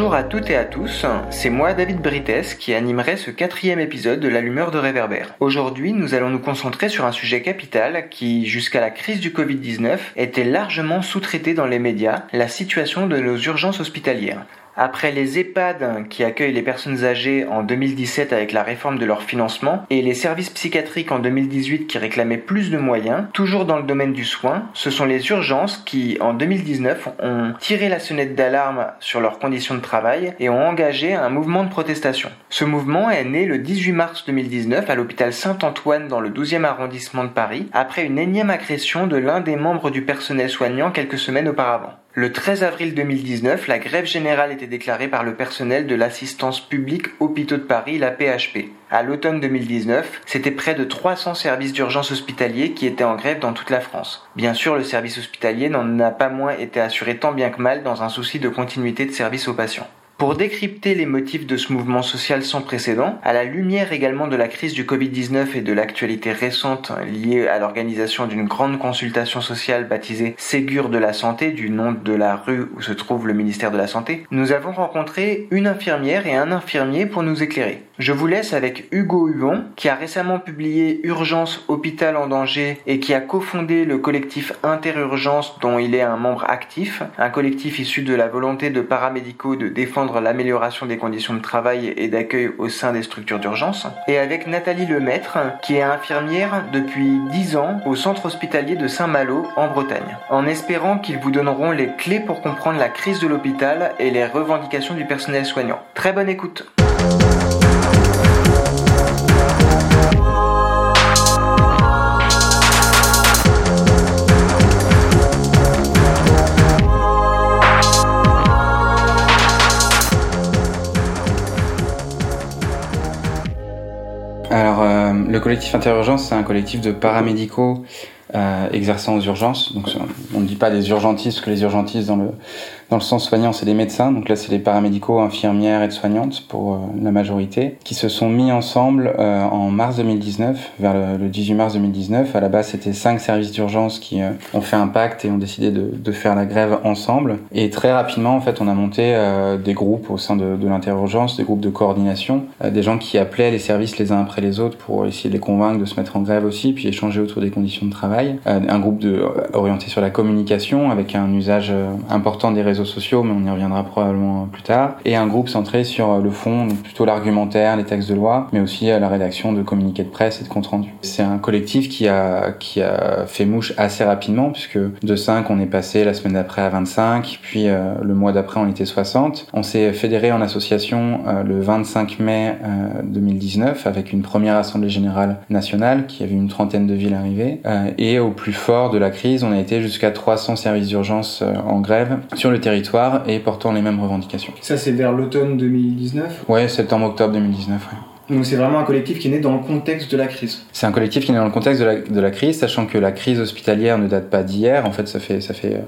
Bonjour à toutes et à tous, c'est moi David Brites qui animerai ce quatrième épisode de l'allumeur de réverbère. Aujourd'hui nous allons nous concentrer sur un sujet capital qui, jusqu'à la crise du Covid-19, était largement sous-traité dans les médias, la situation de nos urgences hospitalières. Après les EHPAD qui accueillent les personnes âgées en 2017 avec la réforme de leur financement et les services psychiatriques en 2018 qui réclamaient plus de moyens, toujours dans le domaine du soin, ce sont les urgences qui en 2019 ont tiré la sonnette d'alarme sur leurs conditions de travail et ont engagé un mouvement de protestation. Ce mouvement est né le 18 mars 2019 à l'hôpital Saint-Antoine dans le 12e arrondissement de Paris après une énième agression de l'un des membres du personnel soignant quelques semaines auparavant. Le 13 avril 2019, la grève générale était déclarée par le personnel de l'assistance publique hôpitaux de Paris, la PHP. À l'automne 2019, c'était près de 300 services d'urgence hospitaliers qui étaient en grève dans toute la France. Bien sûr, le service hospitalier n'en a pas moins été assuré tant bien que mal dans un souci de continuité de service aux patients. Pour décrypter les motifs de ce mouvement social sans précédent, à la lumière également de la crise du Covid-19 et de l'actualité récente liée à l'organisation d'une grande consultation sociale baptisée Ségur de la Santé, du nom de la rue où se trouve le ministère de la Santé, nous avons rencontré une infirmière et un infirmier pour nous éclairer. Je vous laisse avec Hugo Huon, qui a récemment publié Urgence Hôpital en danger et qui a cofondé le collectif Interurgence dont il est un membre actif, un collectif issu de la volonté de paramédicaux de défendre l'amélioration des conditions de travail et d'accueil au sein des structures d'urgence, et avec Nathalie Lemaître, qui est infirmière depuis 10 ans au centre hospitalier de Saint-Malo en Bretagne, en espérant qu'ils vous donneront les clés pour comprendre la crise de l'hôpital et les revendications du personnel soignant. Très bonne écoute Alors, euh, le collectif Interurgence, c'est un collectif de paramédicaux euh, exerçant aux urgences. Donc, on ne dit pas des urgentistes, que les urgentistes, dans le, dans le sens soignant, c'est des médecins. Donc là, c'est les paramédicaux, infirmières, et soignantes pour euh, la majorité, qui se sont mis ensemble euh, en mars 2019, vers le, le, 18 mars 2019. À la base, c'était cinq services d'urgence qui euh, ont fait un pacte et ont décidé de, de, faire la grève ensemble. Et très rapidement, en fait, on a monté des groupes au sein de, de l'interurgence, des groupes de coordination, des gens qui appelaient les services les uns après les autres pour essayer de les convaincre de se mettre en grève aussi, puis échanger autour des conditions de travail. un groupe de, orienté sur la communication avec un usage important des réseaux sociaux, mais on y reviendra probablement plus tard, et un groupe centré sur le fond, donc plutôt l'argumentaire, les textes de loi, mais aussi la rédaction de communiqués de presse et de compte rendu. C'est un collectif qui a, qui a fait mouche assez rapidement, puisque de 5, on est passé la semaine d'après à 25, puis euh, le mois d'après, on était 60. On s'est fédéré en association euh, le 25 mai euh, 2019 avec une première assemblée générale nationale qui avait une trentaine de villes arrivées. Euh, et au plus fort de la crise, on a été jusqu'à 300 services d'urgence euh, en grève sur le territoire territoire et portant les mêmes revendications. Ça, c'est vers l'automne 2019 Ouais, septembre-octobre 2019, ouais. Donc c'est vraiment un collectif qui est né dans le contexte de la crise. C'est un collectif qui est né dans le contexte de la, crise, sachant que la crise hospitalière ne date pas d'hier. En fait, ça fait,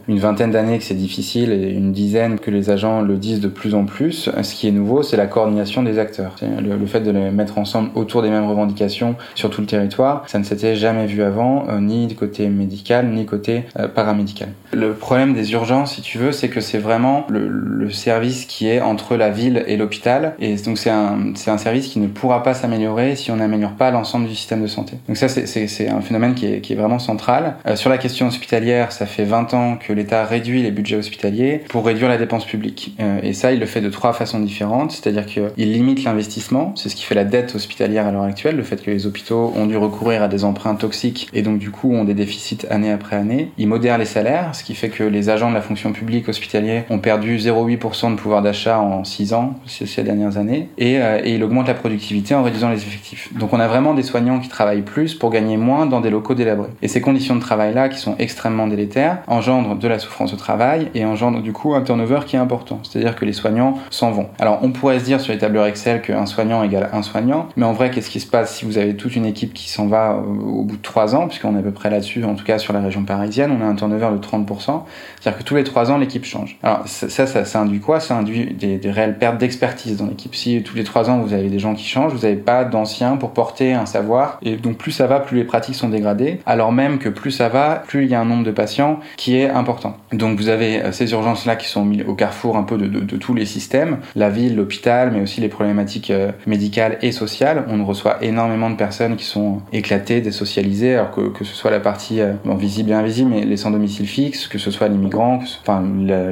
une vingtaine d'années que c'est difficile et une dizaine que les agents le disent de plus en plus. Ce qui est nouveau, c'est la coordination des acteurs. Le, fait de les mettre ensemble autour des mêmes revendications sur tout le territoire, ça ne s'était jamais vu avant, euh, ni du côté médical, ni côté euh, paramédical. Le problème des urgences, si tu veux, c'est que c'est vraiment le, le, service qui est entre la ville et l'hôpital. Et donc c'est un, un service qui ne pourra pas s'améliorer si on n'améliore pas l'ensemble du système de santé. Donc ça, c'est un phénomène qui est, vraiment central. Euh, sur la question hospitalière, ça fait 20 ans que l'État réduit les budgets hospitaliers pour réduire la dépense publique. Euh, et ça, il le fait de trois façons différentes. C'est-à-dire qu'il limite l'investissement, c'est ce qui fait la dette hospitalière à l'heure actuelle, le fait que les hôpitaux ont dû recourir à des emprunts toxiques et donc du coup ont des déficits année après année. Il modère les salaires, ce qui fait que les agents de la fonction publique hospitalière ont perdu 0,8% de pouvoir d'achat en 6 ans, ces dernières années. Euh, et il augmente la productivité en réduisant les effectifs. Donc on a vraiment des soignants qui travaillent plus pour gagner moins dans des locaux délabrés. Et ces conditions de travail-là, qui sont extrêmement délétères, engendrent de la souffrance au travail et engendrent du coup un turnover qui est important. C'est-à-dire que les soignants s'en vont. Alors on pourrait se dire sur les tableurs Excel qu'un soignant égale un soignant, mais en vrai, qu'est-ce qui se passe si vous avez toute une équipe qui s'en va au bout de trois ans, puisqu'on est à peu près là-dessus, en tout cas sur la région parisienne, on a un turnover de 30%. C'est-à-dire que tous les trois ans, l'équipe change. Alors ça, ça, induit quoi? Ça induit des, des réelles pertes d'expertise dans l'équipe. Si tous les trois ans, vous avez des gens qui changent, vous n'avez pas d'anciens pour porter un savoir, et donc plus ça va, plus les pratiques sont dégradées, alors même que plus ça va, plus il y a un nombre de patients qui est important. Donc vous avez euh, ces urgences-là qui sont mises au carrefour un peu de, tous les systèmes, la ville, l'hôpital, mais aussi les problématiques euh, médicales et sociales. On reçoit énormément de personnes qui sont éclatées, désocialisées, alors que, que ce soit la partie euh, visible et invisible, mais les sans domicile fixe, que ce soit les migrants, enfin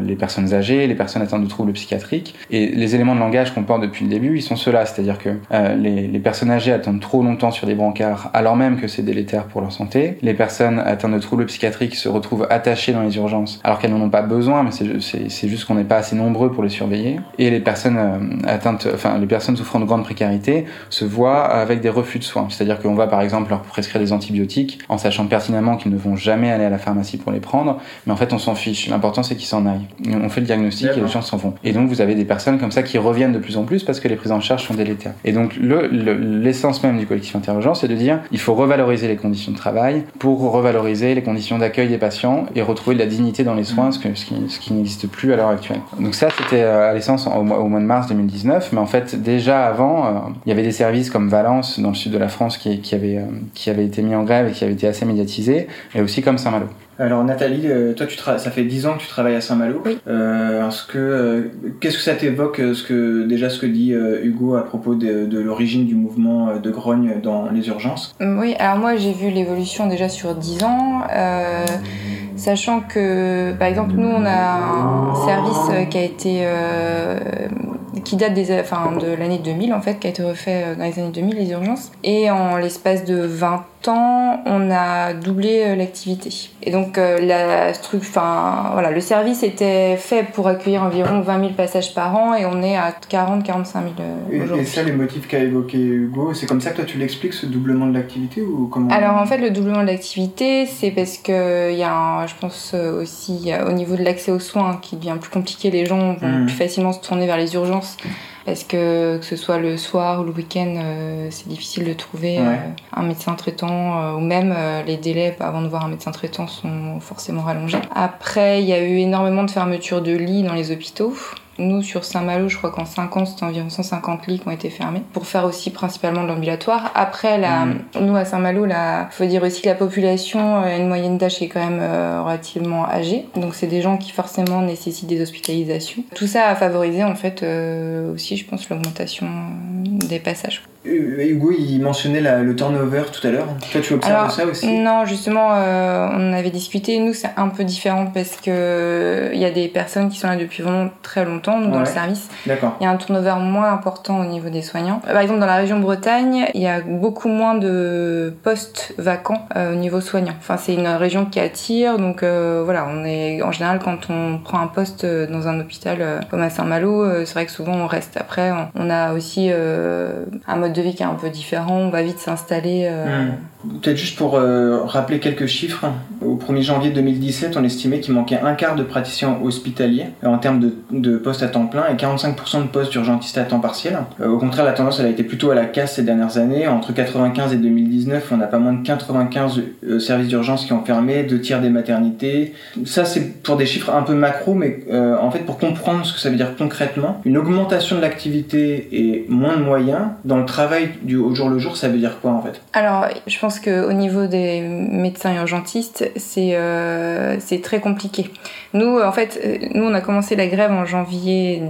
les personnes âgées, les personnes atteintes de troubles psychiatriques. Et les éléments de langage qu'on porte depuis le début, ils sont ceux-là, c'est-à-dire que les, les personnes âgées attendent trop longtemps sur des brancards, alors même que c'est délétère pour leur santé. Les personnes atteintes de troubles psychiatriques se retrouvent attachées dans les urgences, alors qu'elles n'en ont pas besoin, mais c'est juste qu'on n'est pas assez nombreux pour les surveiller. Et les personnes euh, atteintes, enfin les personnes souffrant de grande précarité se voient avec des refus de soins. C'est-à-dire qu'on va par exemple leur prescrire des antibiotiques en sachant pertinemment qu'ils ne vont jamais aller à la pharmacie pour les prendre, mais en fait on s'en fiche. L'important c'est qu'ils s'en aillent. On fait le diagnostic et les gens s'en vont. Et donc vous avez des personnes comme ça qui reviennent de plus en plus parce que les prises en charge sont délétères. Et donc l'essence le, même du collectif Interurgence, c'est de dire il faut revaloriser les conditions de travail pour revaloriser les conditions d'accueil des patients et retrouver de la dignité dans les soins, ce, que, ce qui, ce qui n'existe plus à l'heure actuelle. Donc ça c'était à l'essence au, au, mois de mars 2019, mais en fait déjà avant, euh, il y avait des services comme Valence dans le sud de la France qui, qui, avait, euh, qui été mis en grève et qui avait été assez médiatisés, et aussi comme Saint-Malo. Alors Nathalie, euh, toi tu ça fait 10 ans que tu travailles à Saint-Malo. Oui. Euh, ce que euh, qu'est-ce que ça t'évoque ce que déjà ce que dit euh, Hugo à propos de, de l'origine du mouvement de grogne dans les urgences? Oui, alors moi j'ai vu l'évolution déjà sur 10 ans. Sachant que, par exemple, nous, on a un service qui a été, qui date des, enfin, de l'année 2000 en fait, qui a été refait dans les années 2000, les urgences. Et en l'espace de 20 ans, on a doublé l'activité. Et donc, euh, la enfin, voilà, le service était fait pour accueillir environ 20 000 passages par an et on est à 40-45 000 aujourd'hui. Et, et ça, les motifs qu'a évoqué Hugo, c'est comme ça que toi tu l'expliques, ce doublement de l'activité ou comment Alors en fait, le doublement de l'activité, c'est parce que il y a, un, je pense aussi, au niveau de l'accès aux soins qui devient plus compliqué. Les gens vont mmh. plus facilement se tourner vers les urgences parce que que ce soit le soir ou le week-end, euh, c'est difficile de trouver ouais. euh, un médecin traitant euh, ou même les délais avant de voir un médecin traitant sont forcément rallongés. Après, il y a eu énormément de fermetures de lits dans les hôpitaux. Nous, sur Saint-Malo, je crois qu'en 5 ans, c'était environ 150 lits qui ont été fermés pour faire aussi principalement de l'ambulatoire. Après, la, mmh. nous, à Saint-Malo, il faut dire aussi que la population a une moyenne d'âge qui est quand même euh, relativement âgée. Donc, c'est des gens qui forcément nécessitent des hospitalisations. Tout ça a favorisé, en fait, euh, aussi, je pense, l'augmentation des passages. Hugo, il mentionnait la, le turnover tout à l'heure. Toi, tu observes Alors, ça aussi Non, justement, euh, on avait discuté. Nous, c'est un peu différent parce que il y a des personnes qui sont là depuis vraiment très longtemps nous, dans le service. D'accord. Il y a un turnover moins important au niveau des soignants. Par exemple, dans la région Bretagne, il y a beaucoup moins de postes vacants euh, au niveau soignant. Enfin, c'est une région qui attire, donc euh, voilà, on est en général quand on prend un poste dans un hôpital euh, comme à Saint-Malo, euh, c'est vrai que souvent on reste. Après, on, on a aussi euh, un mode de vie qui est un peu différent. On va vite s'installer. euh, Hmm. Peut-être juste pour euh, rappeler quelques chiffres. Au 1er janvier 2017, on estimait qu'il manquait un quart de praticiens hospitaliers euh, en termes de, de postes à temps plein et 45% de postes d'urgentistes à temps partiel. Euh, au contraire, la tendance elle a été plutôt à la casse ces dernières années. Entre 95 et 2019, on a pas moins de 95 euh, services d'urgence qui ont fermé, deux tiers des maternités. Ça, c'est pour des chiffres un peu macro, mais en fait, pour comprendre ce que ça veut dire concrètement, une augmentation de l'activité et moins de moyens dans le travail du au jour le jour, ça veut dire quoi en fait? Alors, je qu'au niveau des médecins urgentistes, c'est euh, c'est très compliqué. Nous, en fait, euh, nous, on a commencé la grève en janvier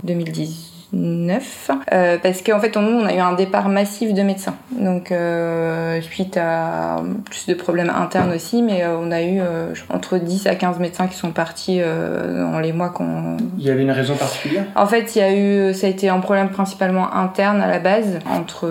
2019 euh, parce qu'en fait, on, nous, on a eu un départ massif de médecins. Donc, euh, suite à plus de problèmes internes aussi, mais euh, on a eu euh, entre 10 à 15 médecins qui sont partis euh, dans les mois qu'on Il y avait une raison particulière? En fait, il y a eu, ça a été un problème principalement interne à la base entre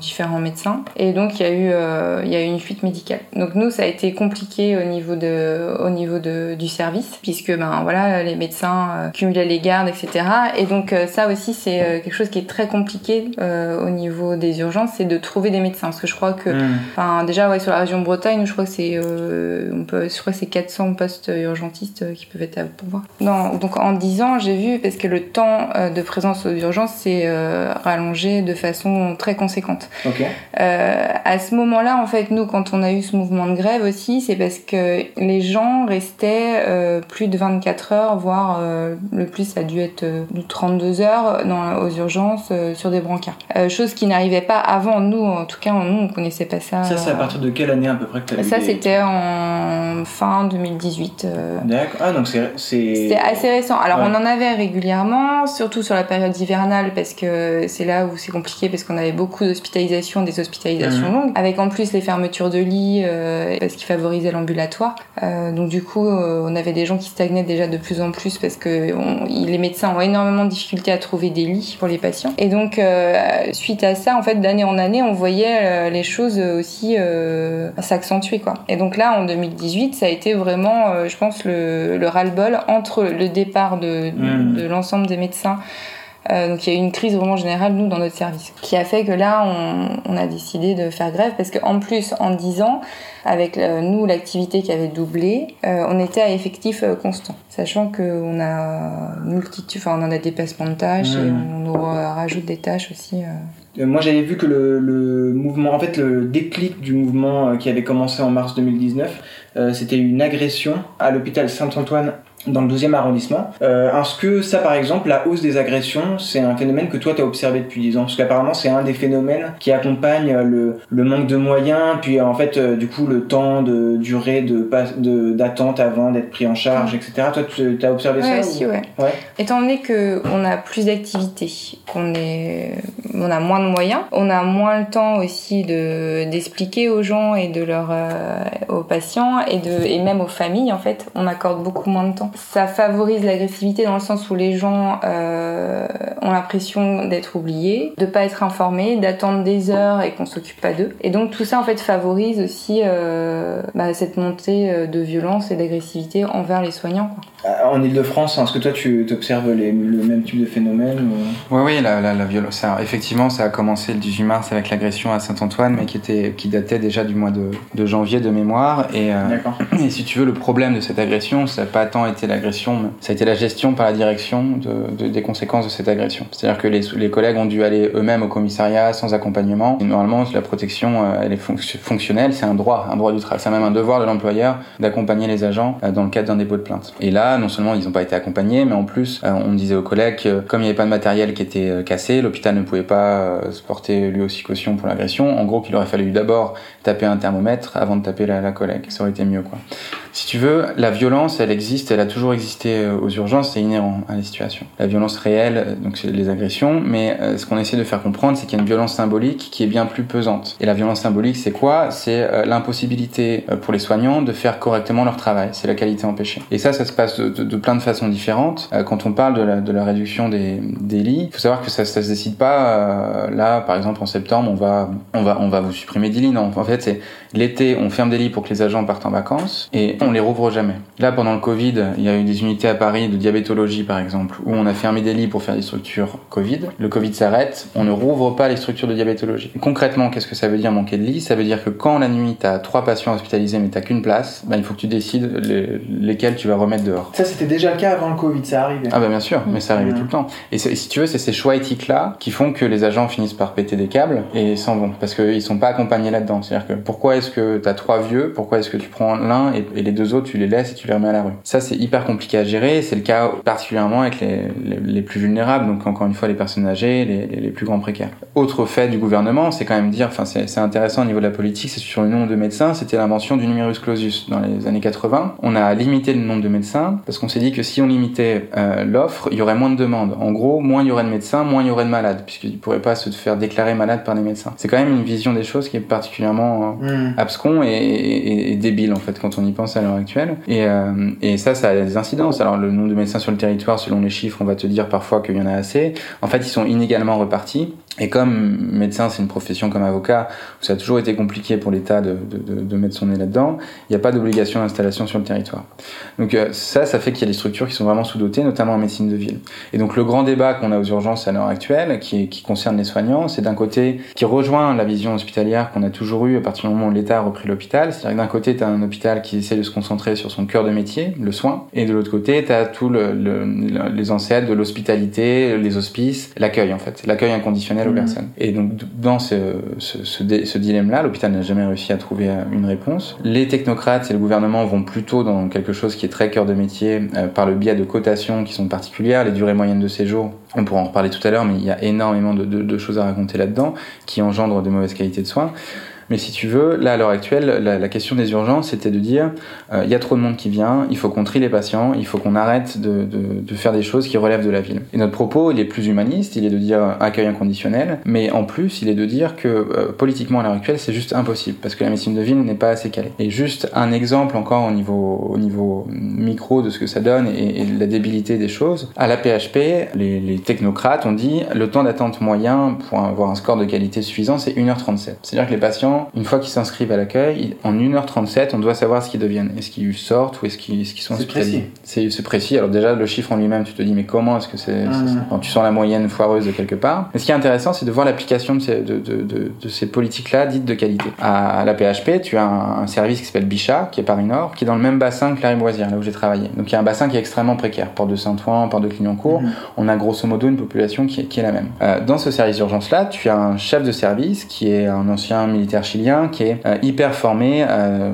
différents médecins, et donc il y a eu, euh, il y a eu une fuite médicale. Donc nous, ça a été compliqué au niveau de, au niveau de, du service, puisque ben voilà, les médecins cumulaient les gardes, etc. Et donc ça aussi, aussi, c'est euh, quelque chose qui est très compliqué euh, au niveau des urgences, c'est de trouver des médecins. Parce que je crois que, Hmm. enfin, déjà, ouais, sur la région Bretagne, je crois que c'est, euh, on peut, je crois que c'est 400 postes urgentistes qui peuvent être à pourvoir. Non, donc en 10 ans, j'ai vu parce que le temps de présence aux urgences s'est euh, rallongé de façon très conséquente. Ok. À ce moment-là, en fait, nous, quand on a eu ce mouvement de grève aussi, c'est parce que les gens restaient plus de 24 heures, voire le plus, ça a dû être euh, 32 heures dans, aux urgences euh, sur des brancards. Euh, chose qui n'arrivait pas avant. Nous, en tout cas, nous, on connaissait pas ça. Ça, c'est à partir de quelle année à peu près que tu as Ça, c'était en fin 2018. euh, D'accord. Ah, donc c'est. assez récent. Alors Ouais. on en avait régulièrement, surtout sur la période hivernale parce que c'est là où c'est compliqué parce qu'on avait beaucoup d'hospitalisations, des hospitalisations Mhm. longues, avec en plus les fermetures de lits euh, parce qu'ils favorisaient l'ambulatoire. Euh, donc du coup euh, on avait des gens qui stagnaient déjà de plus en plus parce que on- les médecins ont énormément de difficultés à trouver des lits pour les patients. Et donc euh, suite à ça, en fait d'année en année, on voyait euh, les choses aussi euh, s'accentuer quoi. Et donc là en 2018, ça a été vraiment, je pense, le, le ras-le-bol entre le départ de, de, de l'ensemble des médecins. Euh, donc il y a eu une crise vraiment générale nous dans notre service, qui a fait que là on, on a décidé de faire grève parce qu'en plus en 10 ans, avec euh, nous l'activité qui avait doublé, euh, on était à effectif constant, sachant qu'on a multitude, enfin on a des placements de tâches et on nous rajoute des tâches aussi. Moi, j'avais vu que le, le mouvement, en fait, le déclic du mouvement qui avait commencé en mars 2019, euh, c'était une agression à l'hôpital Saint-Antoine dans le 12e arrondissement. Euh, Est-ce que ça, par exemple, la hausse des agressions, c'est un phénomène que toi, tu as observé depuis 10 ans? Parce qu'apparemment, c'est un des phénomènes qui accompagne euh, le, le manque de moyens, puis euh, en fait, euh, du coup, le temps de durée de pas- de- d'attente avant d'être pris en charge, etc. Toi, tu as observé Ouais, ça si, ou- ouais. Ouais. Étant donné que on a plus d'activités, qu'on est, on a moins de moyens, on a moins le temps aussi de d'expliquer aux gens et de leur euh, aux patients et de et même aux familles en fait, on accorde beaucoup moins de temps. Ça favorise l'agressivité dans le sens où les gens euh, ont l'impression d'être oubliés, de pas être informés, d'attendre des heures et qu'on s'occupe pas d'eux. Et donc tout ça en fait favorise aussi euh, bah, cette montée euh, de violence et d'agressivité envers les soignants. Quoi. Euh, En Ile-de-France, est-ce que toi, tu observes le même type de phénomène ou- Oui, oui, la, la, la violence. ça- effectivement, ça a commencé le 18 mars avec l'agression à Saint-Antoine, mais qui, était, qui datait déjà du mois de, de janvier de mémoire. Et, euh, D'accord. et si tu veux, le problème de cette agression, ça n'a pas tant été l'agression, ça a été la gestion par la direction de, de- des conséquences de cette agression. C'est-à-dire que les, collègues ont dû aller eux-mêmes au commissariat sans accompagnement. Normalement, la protection, euh, elle est fonc- fonctionnelle, c'est un droit, un droit du travail. C'est même un devoir de l'employeur d'accompagner les agents euh, dans le cadre d'un dépôt de plainte. Et là, non seulement ils n'ont pas été accompagnés, mais en plus, euh, on disait aux collègues que comme il n'y avait pas de matériel qui était cassé, l'hôpital ne pouvait pas se porter lui aussi caution pour l'agression. En gros, qu'il aurait fallu d'abord taper un thermomètre avant de taper la, la collègue. Ça aurait été mieux, quoi. Si tu veux, la violence, elle existe, elle a toujours existé euh, aux urgences, c'est inhérent à la situation. La violence réelle, euh, donc c'est les agressions, mais euh, ce qu'on essaie de faire comprendre, c'est qu'il y a une violence symbolique qui est bien plus pesante. Et la violence symbolique, c'est quoi? C'est l'impossibilité pour les soignants de faire correctement leur travail. C'est la qualité empêchée. Et ça, ça se passe de, plein de façons différentes. Quand on parle de la, réduction des, lits, il faut savoir que ça, ça se décide pas là, par exemple en septembre, on va, on va, on va vous supprimer 10 lits. Non, en fait, c'est l'été, on ferme des lits pour que les agents partent en vacances et on les rouvre jamais. Là, pendant le Covid, il y a eu des unités à Paris de diabétologie, par exemple, où on a fermé des lits pour faire des structures Covid. Le Covid s'arrête, on ne rouvre pas les structures de diabétologie. Concrètement, qu'est-ce que ça veut dire manquer de lits? Ça veut dire que quand la nuit, tu as trois patients hospitalisés mais t'as qu'une place, ben, il faut que tu décides les- lesquels tu vas remettre dehors. Ça, c'était déjà le cas avant le Covid, ça arrivait. Ah bah bien sûr, mais ça arrivait tout le temps. Et si tu veux, c'est ces choix éthiques-là qui font que les agents finissent par péter des câbles et s'en vont, parce qu'ils sont pas accompagnés là-dedans. C'est-à-dire que pourquoi est-ce que t'as trois vieux, pourquoi est-ce que tu prends l'un et, et les deux autres tu les laisses et tu les remets à la rue? Ça c'est hyper compliqué à gérer, c'est le cas particulièrement avec les, les, les plus vulnérables, donc encore une fois les personnes âgées, les, les, les plus grands précaires. Autre fait du gouvernement, c'est quand même dire, enfin c'est intéressant au niveau de la politique, c'est sur le nombre de médecins, c'était l'invention du numerus clausus dans les années 80. On a limité le nombre de médecins parce qu'on s'est dit que si on limitait euh, l'offre, il y aurait moins de demandes. En gros, moins il y aurait de médecins, moins il y aurait de malades, puisqu'ils ne pourraient pas se faire déclarer malades par des médecins. C'est quand même une vision des choses qui est particulièrement euh, Hmm. abscon et, et- et débile en fait quand on y pense à l'heure actuelle. Et, euh, et ça, ça a des incidences. Alors le nombre de médecins sur le territoire, selon les chiffres, on va te dire parfois qu'il y en a assez. En fait, ils sont inégalement repartis. Et comme médecin, c'est une profession comme avocat, où ça a toujours été compliqué pour l'État de, de, de, mettre son nez là-dedans, il n'y a pas d'obligation d'installation sur le territoire. Donc euh, ça, ça fait qu'il y a des structures qui sont vraiment sous-dotées, notamment en médecine de ville. Et donc le grand débat qu'on a aux urgences à l'heure actuelle, qui, qui, concerne les soignants, c'est d'un côté qui rejoint la vision hospitalière qu'on a toujours eue à partir du moment où l'État a repris l'hôpital. C'est-à-dire que d'un côté, tu as un hôpital qui essaie de se concentrer sur son cœur de métier, le soin, et de l'autre côté, tu as tous le, les ancêtres de l'hospitalité, les hospices, l'accueil en fait, l'accueil inconditionnel personnes. Et donc dans ce, dilemme-là, l'hôpital n'a jamais réussi à trouver euh, une réponse. Les technocrates et le gouvernement vont plutôt dans quelque chose qui est très cœur de métier euh, par le biais de cotations qui sont particulières, les durées moyennes de séjour. On pourra en reparler tout à l'heure, mais il y a énormément de choses à raconter là-dedans qui engendrent de mauvaises qualités de soins. Mais si tu veux, là à l'heure actuelle, la, question des urgences, c'était de dire, euh, il y a trop de monde qui vient, il faut qu'on trie les patients, il faut qu'on arrête de, de, faire des choses qui relèvent de la ville. Et notre propos, il est plus humaniste, il est de dire accueil inconditionnel, mais en plus, il est de dire que euh, politiquement à l'heure actuelle, c'est juste impossible, parce que la médecine de ville n'est pas assez calée. Et juste un exemple encore au niveau, au niveau micro de ce que ça donne et, et de la débilité des choses, à la PHP, les, les technocrates ont dit, le temps d'attente moyen pour avoir un score de qualité suffisant, c'est 1h37. C'est-à-dire que les patients une fois qu'ils s'inscrivent à l'accueil, en 1h37, on doit savoir ce qu'ils deviennent. Est-ce qu'ils sortent ou est-ce qu'ils sont hospitalisés C'est précis. Alors déjà, le chiffre en lui-même, tu te dis, mais comment est-ce que c'est ah. Tu sens la moyenne foireuse de quelque part. Mais ce qui est intéressant, c'est de voir l'application de ces, de, de, de, ces politiques-là dites de qualité. À la PHP, tu as un, service qui s'appelle Bichat, qui est Paris Nord, qui est dans le même bassin que la Riboisière, là où j'ai travaillé. Donc il y a un bassin qui est extrêmement précaire. Port de Saint-Ouen, Port de Clignancourt, mhm. on a grosso modo une population qui est, qui est la même. Euh, dans ce service d'urgence-là, tu as un chef de service qui est un ancien militaire chilien qui est euh, hyper formé euh,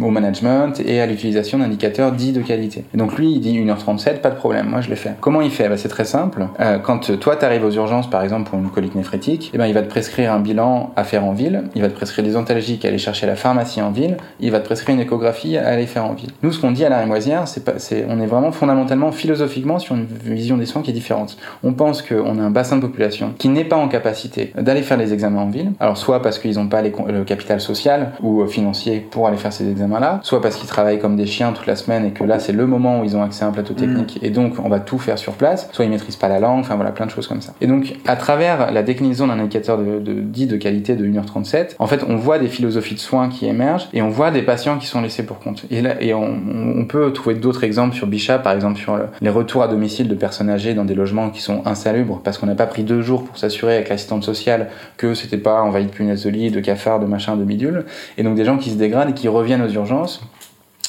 au management et à l'utilisation d'indicateurs dits de qualité. Donc lui, il dit 1h37, pas de problème, moi je l'ai fait. Comment il fait? Bah, C'est très simple. Euh, quand toi, tu arrives aux urgences, par exemple, pour une colique néphrétique, eh ben, il va te prescrire un bilan à faire en ville, il va te prescrire des antalgiques à aller chercher à la pharmacie en ville, il va te prescrire une échographie à aller faire en ville. Nous, ce qu'on dit à la Rémoisière, c'est, on est vraiment fondamentalement, philosophiquement, sur une vision des soins qui est différente. On pense qu'on a un bassin de population qui n'est pas en capacité d'aller faire les examens en ville. Alors soit parce qu'ils n'ont pas les, le capital social ou financier pour aller faire ces examens-là, soit parce qu'ils travaillent comme des chiens toute la semaine et que là c'est le moment où ils ont accès à un plateau technique mm. et donc on va tout faire sur place, soit ils maîtrisent pas la langue, enfin voilà plein de choses comme ça. Et donc à travers la déclinaison d'un indicateur de, de, dit de qualité de 1h37, en fait on voit des philosophies de soins qui émergent et on voit des patients qui sont laissés pour compte. Et, là, et on, on peut trouver d'autres exemples sur Bichat, par exemple sur les retours à domicile de personnes âgées dans des logements qui sont insalubres parce qu'on n'a pas pris deux jours pour s'assurer avec l'assistante sociale que c'était pas envahi de punaises de lit, de cafards, de machin, de bidule. Et donc des gens qui se dégradent et qui reviennent aux urgences.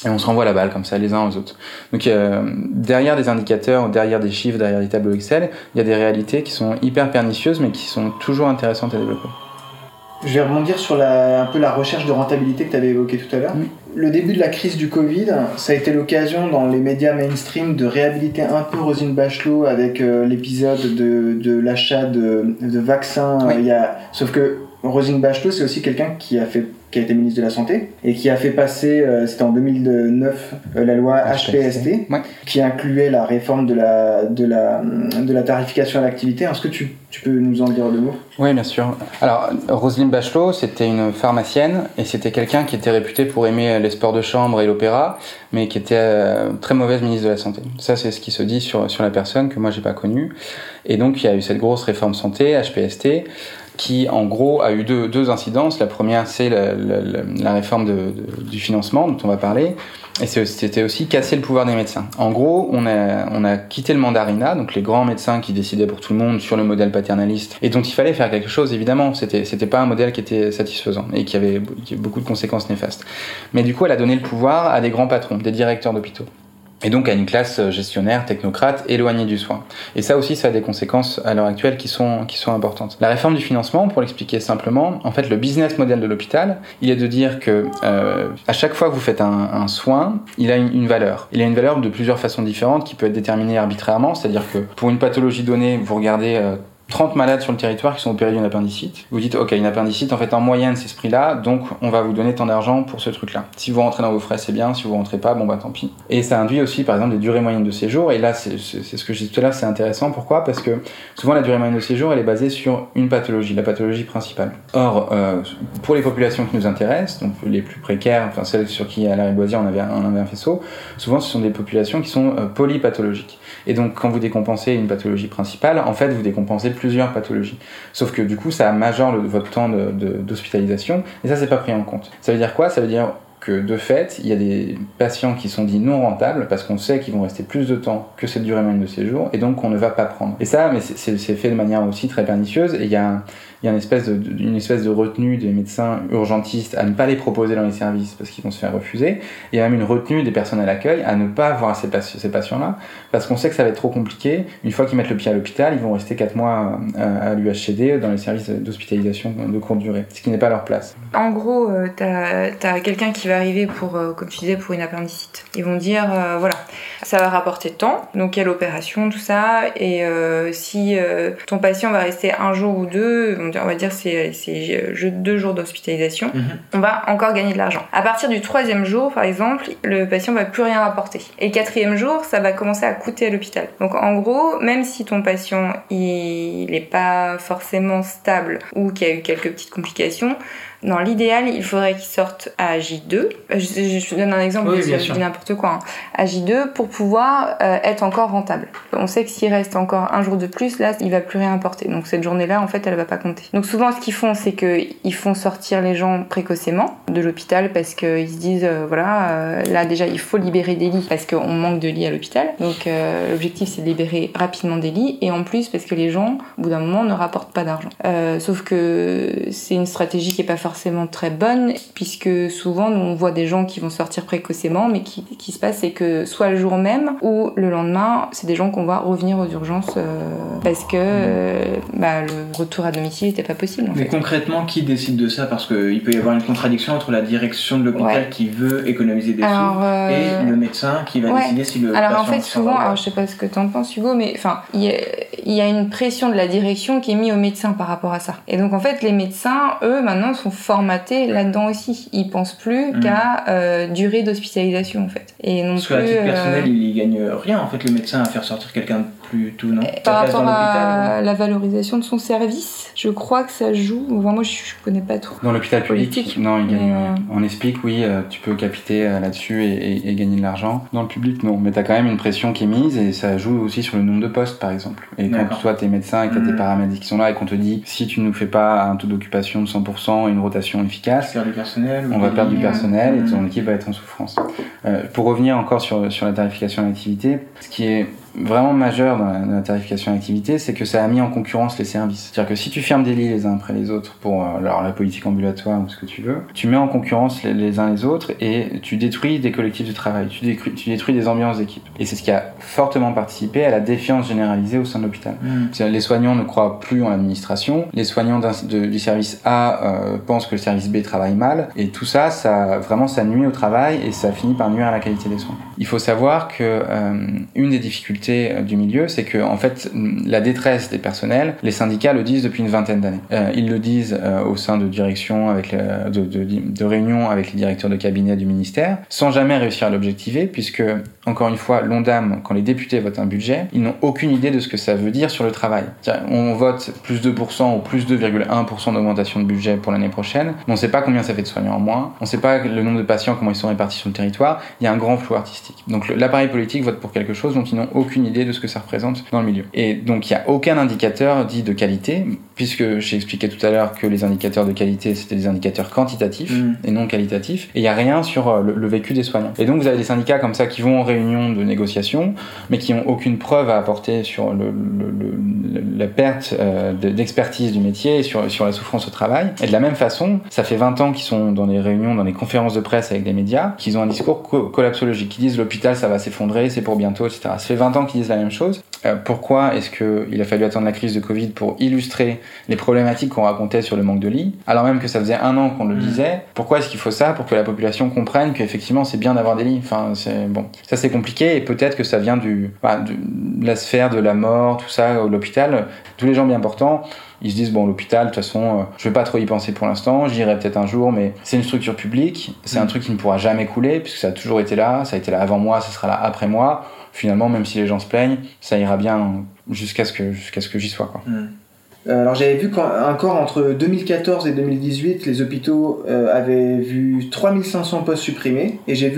Et on se renvoie la balle comme ça, les uns aux autres. Donc euh, derrière des indicateurs, derrière des chiffres, derrière des tableaux Excel, il y a des réalités qui sont hyper pernicieuses, mais qui sont toujours intéressantes à développer. Je vais rebondir sur la, un peu la recherche de rentabilité que tu avais évoquée tout à l'heure. Le début de la crise du Covid, ça a été l'occasion dans les médias mainstream de réhabiliter un peu Rosine Bachelot avec euh, l'épisode de, de l'achat de, de, vaccins. Euh, il y a... Sauf que Rosine Bachelot, c'est aussi quelqu'un qui a fait qui a été ministre de la Santé et qui a fait passer, euh, c'était en 2009, euh, la loi HPST, qui incluait la réforme de la, de la, de la tarification à l'activité. Est-ce que tu, tu, peux nous en dire deux mots? Oui, bien sûr. Alors, Roselyne Bachelot, c'était une pharmacienne et c'était quelqu'un qui était réputé pour aimer les sports de chambre et l'opéra, mais qui était euh, très mauvaise ministre de la Santé. Ça, c'est ce qui se dit sur, sur la personne que moi, j'ai pas connue. Et donc, il y a eu cette grosse réforme santé, HPST qui en gros a eu deux, deux incidences. La première, c'est la, réforme du financement dont on va parler, et c'était aussi casser le pouvoir des médecins. En gros, on a, on a quitté le mandarinat, donc les grands médecins qui décidaient pour tout le monde sur le modèle paternaliste, et dont il fallait faire quelque chose, évidemment. C'était, c'était pas un modèle qui était satisfaisant et qui avait beaucoup de conséquences néfastes. Mais du coup, elle a donné le pouvoir à des grands patrons, des directeurs d'hôpitaux et donc à une classe gestionnaire, technocrate, éloignée du soin. Et ça aussi, ça a des conséquences à l'heure actuelle qui sont, qui sont importantes. La réforme du financement, pour l'expliquer simplement, en fait, le business model de l'hôpital, il est de dire que euh, à chaque fois que vous faites un, un soin, il a une, une, valeur. Il a une valeur de plusieurs façons différentes qui peut être déterminée arbitrairement, c'est-à-dire que pour une pathologie donnée, vous regardez euh, 30 malades sur le territoire qui sont opérés d'une appendicite. Vous dites, ok, une appendicite, en fait, en moyenne, c'est ce prix-là, donc on va vous donner tant d'argent pour ce truc-là. Si vous rentrez dans vos frais, c'est bien, si vous rentrez pas, bon bah tant pis. Et ça induit aussi, par exemple, des durées moyennes de séjour, et là, c'est ce que je disais tout à l'heure, c'est intéressant. Pourquoi? Parce que souvent, la durée moyenne de séjour, elle est basée sur une pathologie, la pathologie principale. Or, euh, pour les populations qui nous intéressent, donc les plus précaires, enfin celles sur qui à la Riboisière on avait, on avait un faisceau, souvent ce sont des populations qui sont euh, polypathologiques. Et donc, quand vous décompensez une pathologie principale, en fait, vous décompensez plusieurs pathologies. Sauf que du coup, ça majore le, votre temps d'hospitalisation, et ça, c'est pas pris en compte. Ça veut dire quoi? Ça veut dire que de fait, il y a des patients qui sont dits non rentables parce qu'on sait qu'ils vont rester plus de temps que cette durée moyenne de séjour et donc on ne va pas prendre. Et ça, mais c'est fait de manière aussi très pernicieuse et il y a il y a une espèce, de, espèce de retenue des médecins urgentistes à ne pas les proposer dans les services parce qu'ils vont se faire refuser. Il y a même une retenue des personnes à l'accueil à ne pas voir ces, patients-là parce qu'on sait que ça va être trop compliqué. Une fois qu'ils mettent le pied à l'hôpital, ils vont rester 4 mois euh, à, l'UHCD dans les services d'hospitalisation de courte durée, ce qui n'est pas leur place. En gros, euh, tu as, quelqu'un qui va arriver pour, euh, comme tu disais, pour une appendicite. Ils vont dire, voilà, ça va rapporter temps, donc quelle opération, tout ça, et si ton patient va rester un jour ou deux, on va dire c'est deux jours d'hospitalisation, mhm. on va encore gagner de l'argent. À partir du troisième jour, par exemple, le patient va plus rien rapporter. Et quatrième jour, ça va commencer à coûter à l'hôpital. Donc en gros, même si ton patient il n'est pas forcément stable ou qu'il y a eu quelques petites complications, dans l'idéal, il faudrait qu'il sorte à J2. Je, je, donne un exemple, oui, je dis n'importe quoi. Hein. À J2 pour pouvoir euh, être encore rentable. On sait que s'il reste encore un jour de plus, là, il va plus rien apporter. Donc cette journée-là, en fait, elle va pas compter. Donc souvent, ce qu'ils font, c'est qu'ils font sortir les gens précocement de l'hôpital parce qu'ils se disent, euh, voilà, euh, là déjà, il faut libérer des lits parce qu'on manque de lits à l'hôpital. Donc l'objectif, c'est de libérer rapidement des lits et en plus parce que les gens, au bout d'un moment, ne rapportent pas d'argent. sauf que c'est une stratégie qui est pas forcément très bonne, puisque souvent on voit des gens qui vont sortir précocement, mais qui, qui se passe, c'est que soit le jour même ou le lendemain, c'est des gens qu'on va revenir aux urgences euh, parce que euh, bah, le retour à domicile n'était pas possible. mais concrètement, qui décide de ça? Parce qu'il peut y avoir une contradiction entre la direction de l'hôpital qui veut économiser des sous euh, et le médecin qui va décider si le alors en fait, souvent, alors, je sais pas ce que tu en penses, Hugo, mais enfin, il y, y, a une pression de la direction qui est mise aux médecins par rapport à ça. Et donc en fait, les médecins, eux, maintenant, sont formaté là-dedans aussi. Ils pensent plus mm. qu'à euh, durée d'hospitalisation en fait. Et non Parce plus, titre personnel, euh, il gagne rien en fait le médecin à faire sortir quelqu'un de plus tout non. Par rapport à la valorisation de son service, je crois que ça joue. moi je, connais pas trop. Dans l'hôpital public, non, il gagne. Euh, on explique, oui, tu peux capiter là-dessus et, gagner de l'argent. Dans le public, non, mais tu as quand même une pression qui est mise et ça joue aussi sur le nombre de postes par exemple. Et quand toi t'es médecin et que t'as tes mm. paramédics qui sont là et qu'on te dit si tu ne nous fais pas un taux d'occupation de 100% et une rotation efficace, on va perdre du personnel et ton équipe va être en souffrance. Euh, pour revenir encore sur, sur la tarification d'activité, ce qui est vraiment majeur dans la, tarification d'activité, c'est que ça a mis en concurrence les services. C'est-à-dire que si tu fermes des lits les uns après les autres pour euh, alors, la politique ambulatoire ou ce que tu veux, tu mets en concurrence les, uns les autres et tu détruis des collectifs de travail, tu détruis, tu détruis des ambiances d'équipe. Et c'est ce qui a fortement participé à la défiance généralisée au sein de l'hôpital. Mmh. Les soignants ne croient plus en l'administration, les soignants du service A euh, pensent que le service B travaille mal, et tout ça, ça vraiment ça nuit au travail et ça finit par nuire à la qualité des soins. Il faut savoir que euh, une des difficultés euh, du milieu, c'est que en fait la détresse des personnels, les syndicats le disent depuis une vingtaine d'années. Euh, ils le disent euh, au sein de direction avec de, réunions avec les directeurs de cabinet du ministère, sans jamais réussir à l'objectiver, puisque encore une fois, l'ONDAM, quand les députés votent un budget, ils n'ont aucune idée de ce que ça veut dire sur le travail. On vote plus 2% ou plus 2,1% d'augmentation de budget pour l'année prochaine, mais on ne sait pas combien ça fait de soignants en moins, on ne sait pas le nombre de patients, comment ils sont répartis sur le territoire, il y a un grand flou artistique. Donc l'appareil politique vote pour quelque chose dont ils n'ont aucune idée de ce que ça représente dans le milieu. Et donc il n'y a aucun indicateur dit de qualité, puisque j'ai expliqué tout à l'heure que les indicateurs de qualité c'était des indicateurs quantitatifs mm. et non qualitatifs, et il n'y a rien sur euh, le, vécu des soignants. Et donc vous avez des syndicats comme ça qui vont de négociation, mais qui n'ont aucune preuve à apporter sur le, la perte euh, d'expertise du métier et sur, sur la souffrance au travail. Et de la même façon, ça fait 20 ans qu'ils sont dans les réunions, dans les conférences de presse avec des médias, qu'ils ont un discours collapsologique, qui disent l'hôpital ça va s'effondrer, c'est pour bientôt, etc. Ça fait 20 ans qu'ils disent la même chose. Euh, pourquoi est-ce qu'il a fallu attendre la crise de Covid pour illustrer les problématiques qu'on racontait sur le manque de lits, alors même que ça faisait un an qu'on le mmh. disait Pourquoi est-ce qu'il faut ça pour que la population comprenne qu'effectivement c'est bien d'avoir des lits? Enfin, c'est bon, ça c'est compliqué et peut-être que ça vient du, de la sphère de la mort, tout ça, l'hôpital. Tous les gens bien portants, ils se disent bon l'hôpital de toute façon euh, je vais pas trop y penser pour l'instant j'irai peut-être un jour mais c'est une structure publique c'est un mm. truc qui ne pourra jamais couler puisque ça a toujours été là ça a été là avant moi ça sera là après moi finalement même si les gens se plaignent ça ira bien jusqu'à ce que jusqu'à ce que j'y sois quoi. Mm. Euh, alors j'avais vu qu'encore entre 2014 et 2018, les hôpitaux euh, avaient vu 3500 postes supprimés et j'ai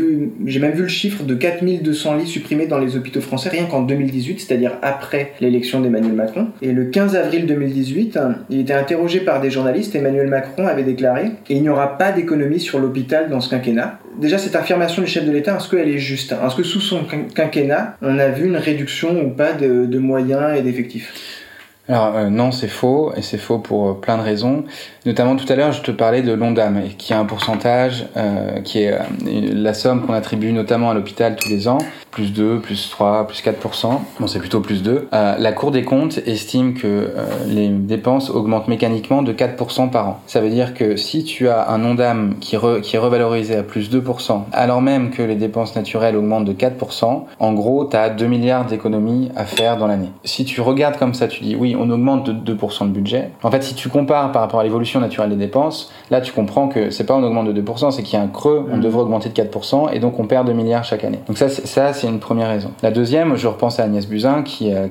même vu le chiffre de 4200 lits supprimés dans les hôpitaux français rien qu'en 2018, c'est-à-dire après l'élection d'Emmanuel Macron. Et le 15 avril 2018, il était interrogé par des journalistes. Emmanuel Macron avait déclaré il n'y aura pas d'économie sur l'hôpital dans ce quinquennat. Déjà cette affirmation du chef de l'État, est-ce qu'elle est juste Est-ce que sous son quinquennat, on a vu une réduction ou pas de moyens et d'effectifs? Alors euh, non, c'est faux, et c'est faux pour euh, plein de raisons. Notamment tout à l'heure, je te parlais de l'ONDAM, qui a un pourcentage euh, qui est la somme qu'on attribue notamment à l'hôpital tous les ans, plus 2, plus 3, plus 4%. Bon, c'est plutôt plus 2. la Cour des comptes estime que les dépenses augmentent mécaniquement de 4% par an. Ça veut dire que si tu as un ONDAM qui, qui est revalorisé à plus 2%, alors même que les dépenses naturelles augmentent de 4%, en gros, tu as 2 milliards d'économies à faire dans l'année. Si tu regardes comme ça, tu dis oui, on augmente de 2% de budget. En fait, si tu compares par rapport à l'évolution naturelle des dépenses, là tu comprends que c'est pas on augmente de 2%, c'est qu'il y a un creux, on mm. devrait augmenter de 4% et donc on perd 2 milliards chaque année. Donc ça, ça c'est une première raison. La deuxième, je repense à Agnès Buzyn qui, euh,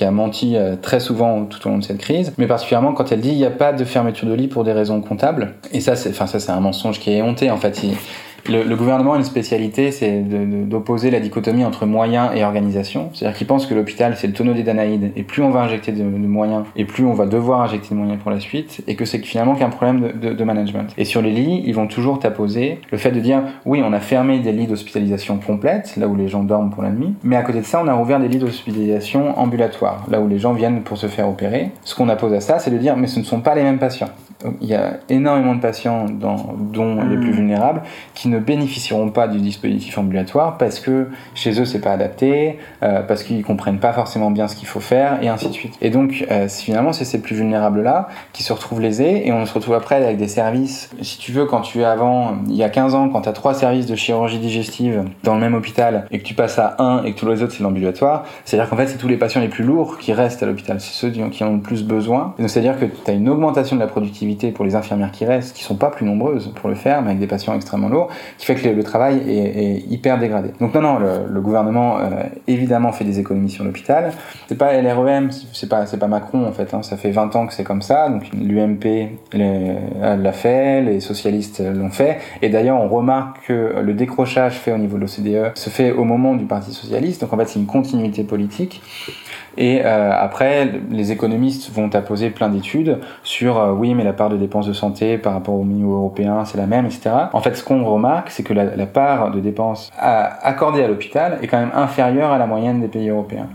a menti euh, très souvent tout au long de cette crise, mais particulièrement quand elle dit il n'y a pas de fermeture de lit pour des raisons comptables. Et ça, c'est, enfin ça c'est un mensonge qui est honté en fait. Le, gouvernement a une spécialité, c'est d'opposer la dichotomie entre moyens et organisation. C'est-à-dire qu'il pense que l'hôpital, c'est le tonneau des Danaïdes, et plus on va injecter de, moyens, et plus on va devoir injecter de moyens pour la suite, et que c'est finalement qu'un problème de, management. Et sur les lits, ils vont toujours t'apposer le fait de dire, oui, on a fermé des lits d'hospitalisation complètes, là où les gens dorment pour la nuit, mais à côté de ça, on a rouvert des lits d'hospitalisation ambulatoires, là où les gens viennent pour se faire opérer. Ce qu'on appose à ça, c'est de dire, mais ce ne sont pas les mêmes patients. Il y a énormément de patients, dans, dont les plus hmm. vulnérables, qui ne bénéficieront pas du dispositif ambulatoire parce que chez eux c'est pas adapté, euh, parce qu'ils comprennent pas forcément bien ce qu'il faut faire, et ainsi de suite. Et donc euh, finalement c'est ces plus vulnérables là qui se retrouvent lésés, et on se retrouve après avec des services. Si tu veux, quand tu es avant, il y a 15 ans, quand tu as trois services de chirurgie digestive dans le même hôpital, et que tu passes à un et que tous les autres c'est l'ambulatoire, c'est-à-dire qu'en fait c'est tous les patients les plus lourds qui restent à l'hôpital, c'est ceux qui ont le plus besoin. Donc c'est-à-dire que tu as une augmentation de la productivité pour les infirmières qui restent, qui sont pas plus nombreuses pour le faire, mais avec des patients extrêmement lourds, qui fait que le, travail est, hyper dégradé. Donc non, non, le, gouvernement euh, évidemment fait des économies sur l'hôpital. C'est pas LREM, c'est pas c'est pas Macron en fait. Hein. ça fait 20 ans que c'est comme ça. Donc l'UMP l'a fait, les socialistes l'ont fait. Et d'ailleurs, on remarque que le décrochage fait au niveau de l'OCDE se fait au moment du Parti socialiste. Donc en fait, c'est une continuité politique. Et euh, après, les économistes vont apposer plein d'études sur euh, oui, mais la part de dépenses de santé par rapport au niveau européen, c'est la même, etc. En fait, ce qu'on remarque, c'est que la, la, part de dépenses accordée à l'hôpital est quand même inférieure à la moyenne des pays européens.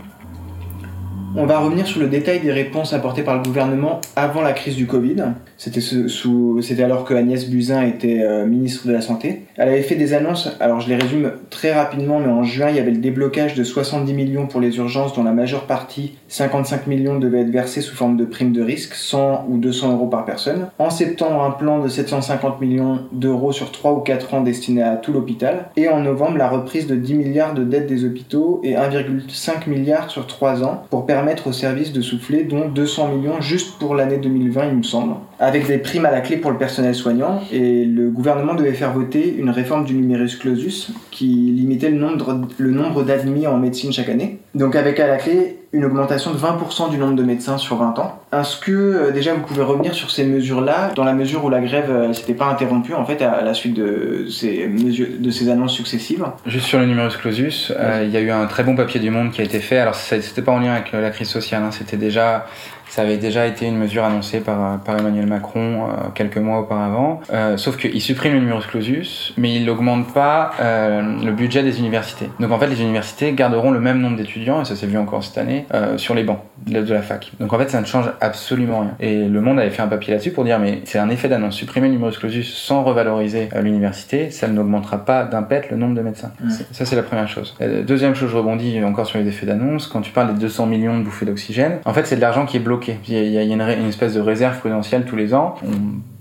On va revenir sur le détail des réponses apportées par le gouvernement avant la crise du Covid. C'était sous, c'était alors que Agnès Buzyn était euh, ministre de la Santé. Elle avait fait des annonces, alors je les résume très rapidement, mais en juin, il y avait le déblocage de 70 millions pour les urgences, dont la majeure partie, 55 millions, devait être versée sous forme de prime de risque, 100 ou 200 euros par personne. En septembre, un plan de 750 millions d'euros sur 3 ou 4 ans destiné à tout l'hôpital. Et en novembre, la reprise de 10 milliards de dettes des hôpitaux et 1,5 milliard sur 3 ans pour permettre aux services de souffler, dont 200 millions juste pour l'année 2020, il me semble avec des primes à la clé pour le personnel soignant. Et le gouvernement devait faire voter une réforme du numerus clausus qui limitait le nombre, le nombre d'admis en médecine chaque année. Donc avec à la clé une augmentation de 20% du nombre de médecins sur 20 ans. Est-ce que euh, déjà vous pouvez revenir sur ces mesures-là, dans la mesure où la grève euh, s'était pas interrompue en fait à, la suite de ces mesures, de ces annonces successives? Juste sur le numerus clausus, euh, il y a eu un très bon papier du Monde qui a été fait. Alors c'était pas en lien avec la crise sociale, hein, c'était déjà ça avait déjà été une mesure annoncée par, par Emmanuel Macron euh, quelques mois auparavant. Euh, sauf qu'il supprime le numerus clausus, mais il n'augmente pas euh, le budget des universités. Donc en fait, les universités garderont le même nombre d'étudiants, et ça s'est vu encore cette année, euh, sur les bancs de, de la fac. Donc en fait, ça ne change absolument rien. Et Le Monde avait fait un papier là-dessus pour dire, mais c'est un effet d'annonce. Supprimer le numerus clausus sans revaloriser euh, l'université, ça n'augmentera pas d'un pet le nombre de médecins. Ça, c'est la première chose. deuxième chose, je rebondis encore sur les effets d'annonce. Quand tu parles des 200 millions de bouffées d'oxygène, en fait, c'est de l'argent qui est bloqué il y a, une, espèce de réserve prudentielle tous les ans.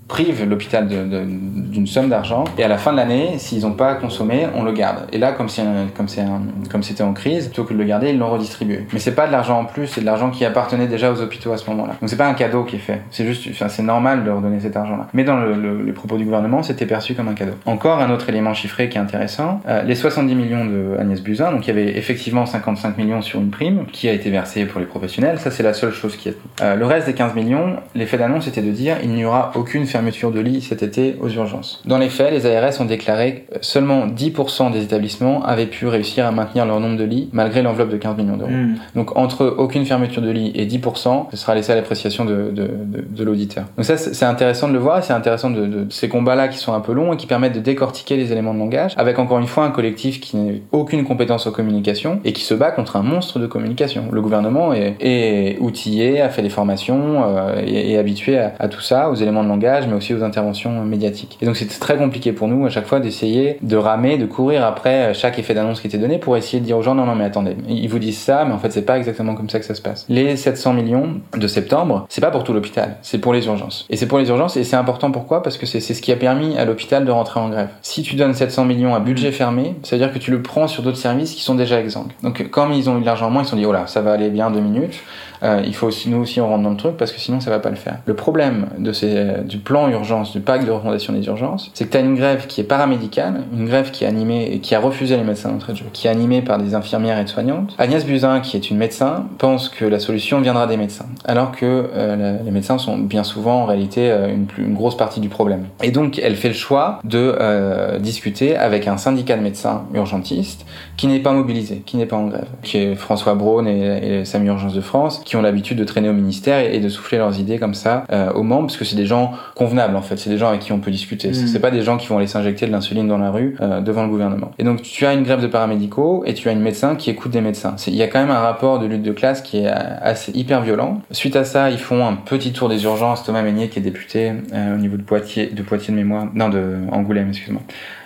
Prive l'hôpital d'une somme d'argent et à la fin de l'année, s'ils n'ont pas consommé, on le garde. Et là, comme c'était en crise, plutôt que de le garder, ils l'ont redistribué. Mais c'est pas de l'argent en plus, c'est de l'argent qui appartenait déjà aux hôpitaux à ce moment-là. Donc c'est pas un cadeau qui est fait. C'est juste, enfin c'est normal de redonner cet argent-là. Mais dans le, les propos du gouvernement, c'était perçu comme un cadeau. Encore un autre élément chiffré qui est intéressant, euh, les 70 millions de Agnès Buzyn, donc il y avait effectivement 55 millions sur une prime qui a été versée pour les professionnels. Ça c'est la seule chose qui est. Euh, le reste des 15 millions, l'effet d'annonce était de dire il n'y aura aucune fermeture de lit cet été aux urgences. Dans les faits, les ARS ont déclaré que seulement 10% des établissements avaient pu réussir à maintenir leur nombre de lits malgré l'enveloppe de 15 millions d'euros. Hmm. Donc entre aucune fermeture de lit et 10%, ce sera laissé à l'appréciation de, de, de, de l'auditeur. Donc ça c'est intéressant de le voir c'est intéressant de, de, ces combats-là qui sont un peu longs et qui permettent de décortiquer les éléments de langage avec encore une fois un collectif qui n'a aucune compétence en communication et qui se bat contre un monstre de communication. Le gouvernement est, est outillé, a fait des formations euh, et est habitué à, à tout ça, aux éléments de langage mais aussi aux interventions médiatiques. Et donc c'est très compliqué pour nous à chaque fois d'essayer de ramer, de courir après chaque effet d'annonce qui était donné pour essayer de dire aux gens non non mais attendez, ils vous disent ça mais en fait c'est pas exactement comme ça que ça se passe. Les 700 millions de septembre, c'est pas pour tout l'hôpital, c'est pour les urgences. Et c'est pour les urgences et c'est important pourquoi? Parce que c'est ce qui a permis à l'hôpital de rentrer en grève. Si tu donnes 700 millions à budget fermé, ça veut dire que tu le prends sur d'autres services qui sont déjà exsangues. Donc comme ils ont eu de l'argent en moins, ils se sont dit oh là, ça va aller bien deux minutes. Euh, il faut aussi, nous aussi on rentre dans le truc parce que sinon ça va pas le faire. Le problème de ces, du plan urgence, du pacte de refondation des urgences, c'est que tu as une grève qui est paramédicale, une grève qui est animée et qui a refusé les médecins d'entrée de jeu, qui est animée par des infirmières et de soignantes. Agnès Buzyn, qui est une médecin, pense que la solution viendra des médecins, alors que euh, les médecins sont bien souvent en réalité euh, une, plus, grosse partie du problème. Et donc elle fait le choix de euh, discuter avec un syndicat de médecins urgentistes qui n'est pas mobilisé, qui n'est pas en grève, qui est François Braun et, SAMU Urgence de France, qui ont l'habitude de traîner au ministère et, de souffler leurs idées comme ça aux membres, parce que c'est des gens convenables en fait, c'est des gens avec qui on peut discuter. Mm. C'est pas des gens qui vont aller s'injecter de l'insuline dans la rue euh, devant le gouvernement. Et donc tu as une grève de paramédicaux et tu as une médecin qui écoute des médecins. Il y a quand même un rapport de lutte de classe qui est assez hyper violent. Suite à ça, ils font un petit tour des urgences. Thomas Meignet qui est député euh, au niveau de Poitiers, de Poitiers de mémoire, non de Angoulême, excuse-moi.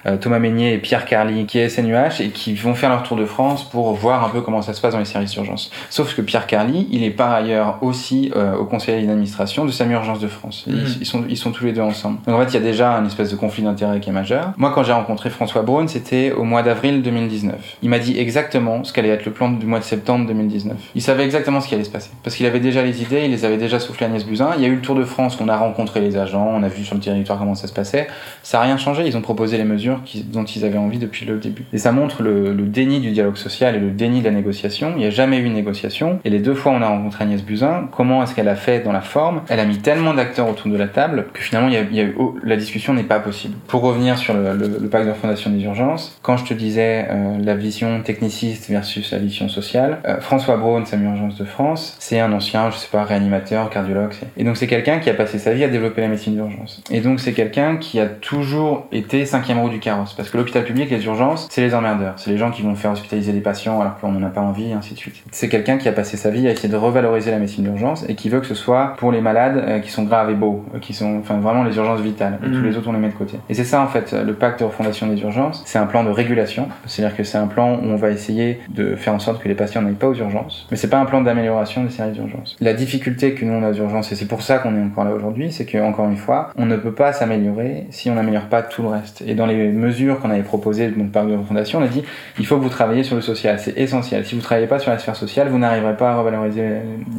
Euh, Thomas Meignet et Pierre Carly, qui est SNUH, et qui vont faire leur tour de France pour voir un peu comment ça se passe dans les services d'urgence. Sauf que Pierre Carly, il est par ailleurs aussi euh, au conseil d'administration de SAMU Urgence de France. Ils, mhm. ils, sont, ils sont tous les deux ensemble. Donc en fait, il y a déjà une espèce de conflit d'intérêts qui est majeur. Moi, quand j'ai rencontré François Braun, c'était au mois d'avril 2019. Il m'a dit exactement ce qu'allait être le plan du mois de septembre 2019. Il savait exactement ce qui allait se passer. Parce qu'il avait déjà les idées, il les avait déjà soufflé à Agnès Buzyn. Il y a eu le Tour de France, on a rencontré les agents, on a vu sur le territoire comment ça se passait. Ça n'a rien changé, ils ont proposé les mesures dont ils avaient envie depuis le début. Et ça montre le, déni du dialogue social et le déni de la négociation. Il n'y a jamais eu une négociation. Et les deux fois où on a rencontré Agnès Buzyn, comment est-ce qu'elle a fait dans la forme? Elle a mis tellement d'acteurs autour de la table que finalement, oh, la discussion n'est pas possible. Pour revenir sur le, pacte de fondation des urgences, quand je te disais euh, la vision techniciste versus la vision sociale, euh, François Braun, SAMU Urgence de France, c'est un ancien, je sais pas, réanimateur, cardiologue. Et donc c'est quelqu'un qui a passé sa vie à développer la médecine d'urgence. Et donc c'est quelqu'un qui a toujours été cinquième roue du carrosse. Parce que l'hôpital public, les urgences, c'est les emmerdeurs. C'est les gens qui vont faire hospitaliser des patients alors qu'on n'en a pas envie, et ainsi de suite. C'est quelqu'un qui a passé sa vie à essayer de revaloriser la médecine d'urgence et qui veut que ce soit pour les malades euh, qui sont graves et beaux, euh, qui sont enfin vraiment les urgences vitales. Et tous mhm. les autres, on les met de côté. Et c'est ça, en fait, le pacte de refondation des urgences. C'est un plan de régulation. C'est-à-dire que c'est un plan où on va essayer de faire en sorte que les patients n'aillent pas aux urgences. Mais c'est pas un plan d'amélioration des services d'urgence. La difficulté que nous, on a aux urgences, et c'est pour ça qu'on est encore là aujourd'hui, c'est que, encore une fois, on ne peut pas s'améliorer si on n'améliore pas tout le reste. Et dans les mesures qu'on avait proposées, donc par de refondation, on a dit il faut que vous travaillez sur le social, c'est essentiel. Si vous ne travaillez pas sur la sphère sociale, vous n'arriverez pas à revaloriser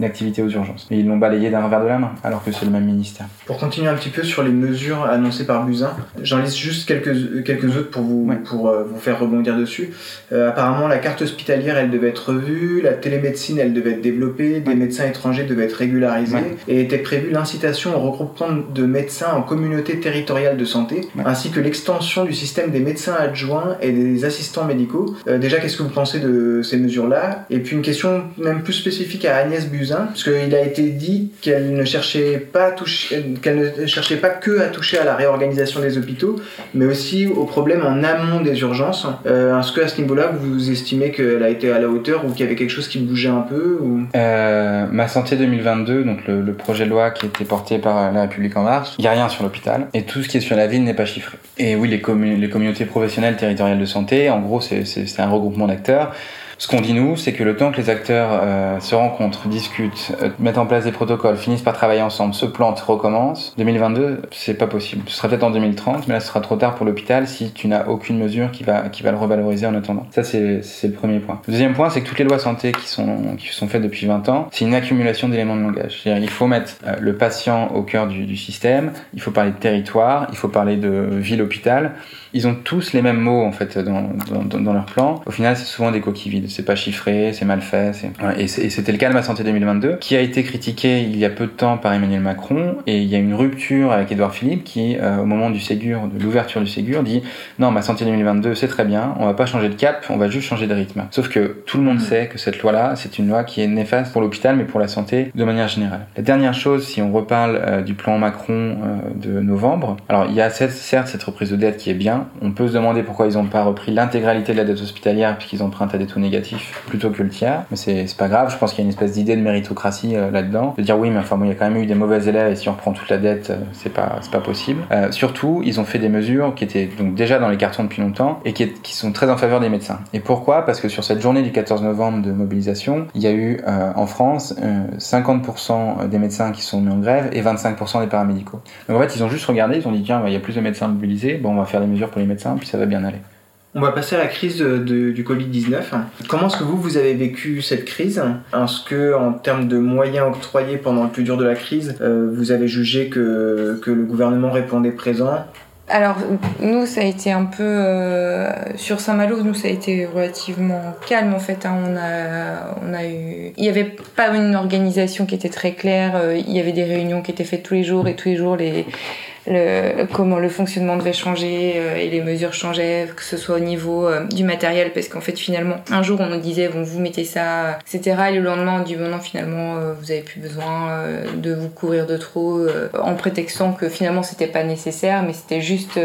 l'activité aux urgences. Et ils l'ont balayé d'un revers de la main, alors que c'est le même ministère. Pour continuer un petit peu sur les mesures annoncées par Buzyn, j'en liste juste quelques, quelques autres pour vous, pour, euh, vous faire rebondir dessus. Euh, apparemment, la carte hospitalière, elle devait être revue, la télémédecine, elle devait être développée, des médecins étrangers devaient être régularisés, et était prévue l'incitation au regroupement de médecins en communauté territoriale de santé, ainsi que l'extension du système des médecins adjoints et des assistants médicaux. Euh, déjà, qu'est-ce que vous pensez de ces mesures-là? Et puis une question même plus spécifique à Agnès Buzyn, parce qu'il a été dit qu'elle ne cherchait pas qu'elle ne cherchait pas que à toucher à la réorganisation des hôpitaux, mais aussi aux problèmes en amont des urgences. Euh, est-ce que à ce niveau-là, vous estimez qu'elle a été à la hauteur ou qu'il y avait quelque chose qui bougeait un peu. Euh, ma santé 2022, donc le, projet de loi qui a été porté par la République en marche, il n'y a rien sur l'hôpital et tout ce qui est sur la ville n'est pas chiffré. Et oui, les, les communautés professionnelles territoriales de santé, en gros, c'est un regroupement d'acteurs Ce qu'on dit nous, c'est que le temps que les acteurs euh, se rencontrent, discutent, euh, mettent en place des protocoles, finissent par travailler ensemble, se plantent, recommencent, 2022, c'est pas possible. Ce sera peut-être en 2030, mais là ce sera trop tard pour l'hôpital si tu n'as aucune mesure qui va, qui va le revaloriser en attendant. Ça, c'est le premier point. Le deuxième point, c'est que toutes les lois santé qui sont, qui sont faites depuis 20 ans, c'est une accumulation d'éléments de langage. C'est-à-dire, il faut mettre euh, le patient au cœur du, système, il faut parler de territoire, il faut parler de ville-hôpital. Ils ont tous les mêmes mots en fait dans, dans leur plan. Au final, c'est souvent des coquilles vides. C'est pas chiffré, c'est mal fait. Et c'était le cas de ma santé 2022, qui a été critiqué il y a peu de temps par Emmanuel Macron. Et il y a une rupture avec Édouard Philippe qui, euh, au moment du Ségur, de l'ouverture du Ségur, dit non, ma santé 2022, c'est très bien. On va pas changer de cap, on va juste changer de rythme. Sauf que tout le monde sait que cette loi-là, c'est une loi qui est néfaste pour l'hôpital, mais pour la santé de manière générale. La dernière chose, si on reparle euh, du plan Macron euh, de novembre, alors il y a cette- certes cette reprise de dette qui est bien. On peut se demander pourquoi ils n'ont pas repris l'intégralité de la dette hospitalière puisqu'ils empruntent à des taux négatifs plutôt que le tiers. Mais c'est pas grave. Je pense qu'il y a une espèce d'idée de méritocratie euh, là-dedans. De dire oui, mais enfin bon, il y a quand même eu des mauvais élèves et si on reprend toute la dette, euh, c'est pas pas possible. Euh, surtout, ils ont fait des mesures qui étaient donc déjà dans les cartons depuis longtemps et qui, sont très en faveur des médecins. Et pourquoi? Parce que sur cette journée du 14 novembre de mobilisation, il y a eu euh, en France euh, 50% des médecins qui sont mis en grève et 25% des paramédicaux. Donc en fait, ils ont juste regardé, ils ont dit tiens, bah, il y a plus de médecins mobilisés, bon, on va faire des mesures pour les médecins, puis ça va bien aller. On va passer à la crise du Covid-19. Comment est-ce que vous, vous avez vécu cette crise? Est-ce que, en termes de moyens octroyés pendant le plus dur de la crise, euh, vous avez jugé que, que le gouvernement répondait présent? Alors, nous, ça a été un peu. euh, sur Saint-Malo, nous, ça a été relativement calme, en fait. hein. On, a, on a eu. Il n'y avait pas une organisation qui était très claire. euh, Il y avait des réunions qui étaient faites tous les jours et tous les jours, les. Le, comment le fonctionnement devait changer euh, et les mesures changeaient, que ce soit au niveau euh, du matériel, parce qu'en fait finalement, un jour on nous disait bon vous mettez ça, etc. Et le lendemain on dit bon non finalement euh, vous avez plus besoin de vous couvrir de trop, en prétextant que finalement c'était pas nécessaire, mais c'était juste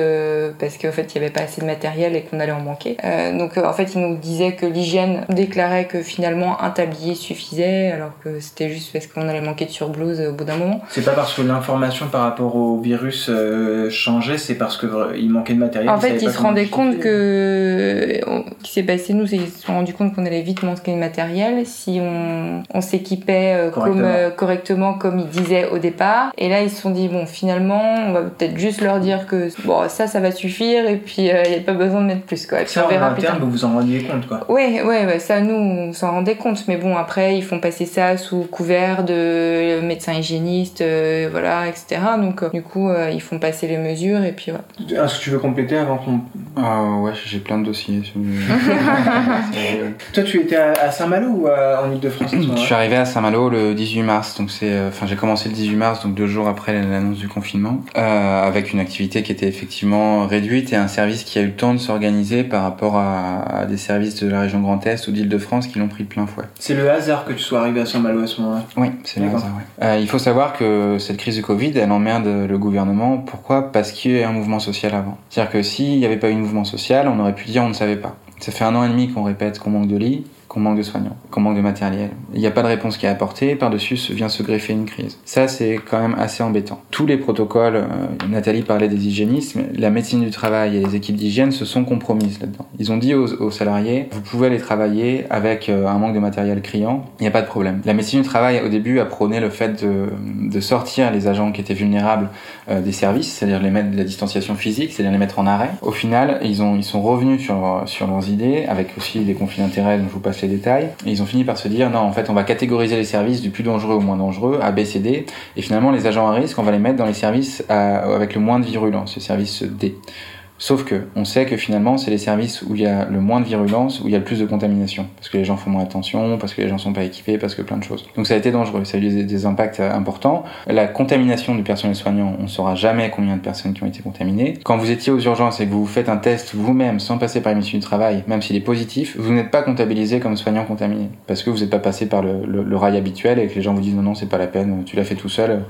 parce qu'en fait il y avait pas assez de matériel et qu'on allait en manquer. Donc en fait ils nous disaient que l'hygiène déclarait que finalement un tablier suffisait, alors que c'était juste parce qu'on allait manquer de surblouse au bout d'un moment. C'est pas parce que l'information par rapport au virus euh, changeait, c'est parce qu'il manquait de matériel. En ils fait, ils se rendaient compte que ce qui s'est passé, nous, c'est qu'ils se sont rendus compte qu'on allait vite manquer de matériel si on, on s'équipait euh, comme Correctement. euh, correctement comme ils disaient au départ. Et là, ils se sont dit bon, finalement, on va peut-être juste leur dire que bon, ça, ça va suffire et puis il n'y a pas besoin de mettre plus quoi. Et puis Ça, on en verra interne, vous vous en rendiez compte, quoi. Ouais, ouais, ça nous on s'en rendait compte, mais bon après ils font passer ça sous couvert de médecins hygiénistes, euh, voilà, etc. Donc euh, du coup euh, ils font passer les mesures et puis voilà. Est-ce que tu veux compléter avant qu'on. Ah ouais, j'ai plein de dossiers. sur Euh, Toi, tu étais à, Saint-Malo ou à- en Ile-de-France Je suis arrivé à Saint-Malo le 18 mars, donc c'est, euh, enfin j'ai commencé le 18 mars, donc deux jours après l'annonce du confinement, euh, avec une activité qui était effectivement réduite et un service qui a eu le temps de s'organiser par rapport à, à des services de la région Grand Est ou d'Île-de-France qui l'ont pris de plein fouet. C'est le hasard que tu sois arrivé à Saint-Malo à ce moment-là. Oui, c'est le hasard, ouais. Euh, il faut savoir que cette crise du Covid, elle emmerde le gouvernement. Pourquoi? Parce qu'il y a un mouvement social avant. C'est-à-dire que s'il n'y avait pas eu de mouvement social, on aurait pu dire on ne savait pas. Ça fait un an et demi qu'on répète qu'on manque de lits, qu'on manque de soignants, qu'on manque de matériel. Il n'y a pas de réponse qui est apportée, par-dessus vient se greffer une crise. Ça, c'est quand même assez embêtant. Tous les protocoles, euh, Nathalie parlait des hygiénistes, la médecine du travail et les équipes d'hygiène se sont compromises là-dedans. Ils ont dit aux, salariés, vous pouvez aller travailler avec euh, un manque de matériel criant, il n'y a pas de problème. La médecine du travail, au début, a prôné le fait de, de sortir les agents qui étaient vulnérables euh, des services, c'est-à-dire les mettre de la distanciation physique, c'est-à-dire les mettre en arrêt. Au final, ils, ont, ils sont revenus sur, sur leurs idées, avec aussi des conflits d'intérêts dont je vous passe les détails, et ils ont fini par se dire, non, en fait, on va catégoriser les services du plus dangereux au moins dangereux, A, B, C, D, et finalement, les agents à risque, on va les mettre dans les services avec le moins de virulence, les services D. Sauf que on sait que finalement, c'est les services où il y a le moins de virulence, où il y a le plus de contamination. Parce que les gens font moins attention, parce que les gens sont pas équipés, parce que plein de choses. Donc ça a été dangereux, ça a eu des, impacts euh, importants. La contamination du personnel soignant, on saura jamais combien de personnes qui ont été contaminées. Quand vous étiez aux urgences et que vous faites un test vous-même sans passer par les médecins du travail, même s'il est positif, vous n'êtes pas comptabilisé comme soignant contaminé. Parce que vous n'êtes pas passé par le, le- le rail habituel et que les gens vous disent non, non, c'est pas la peine, tu l'as fait tout seul,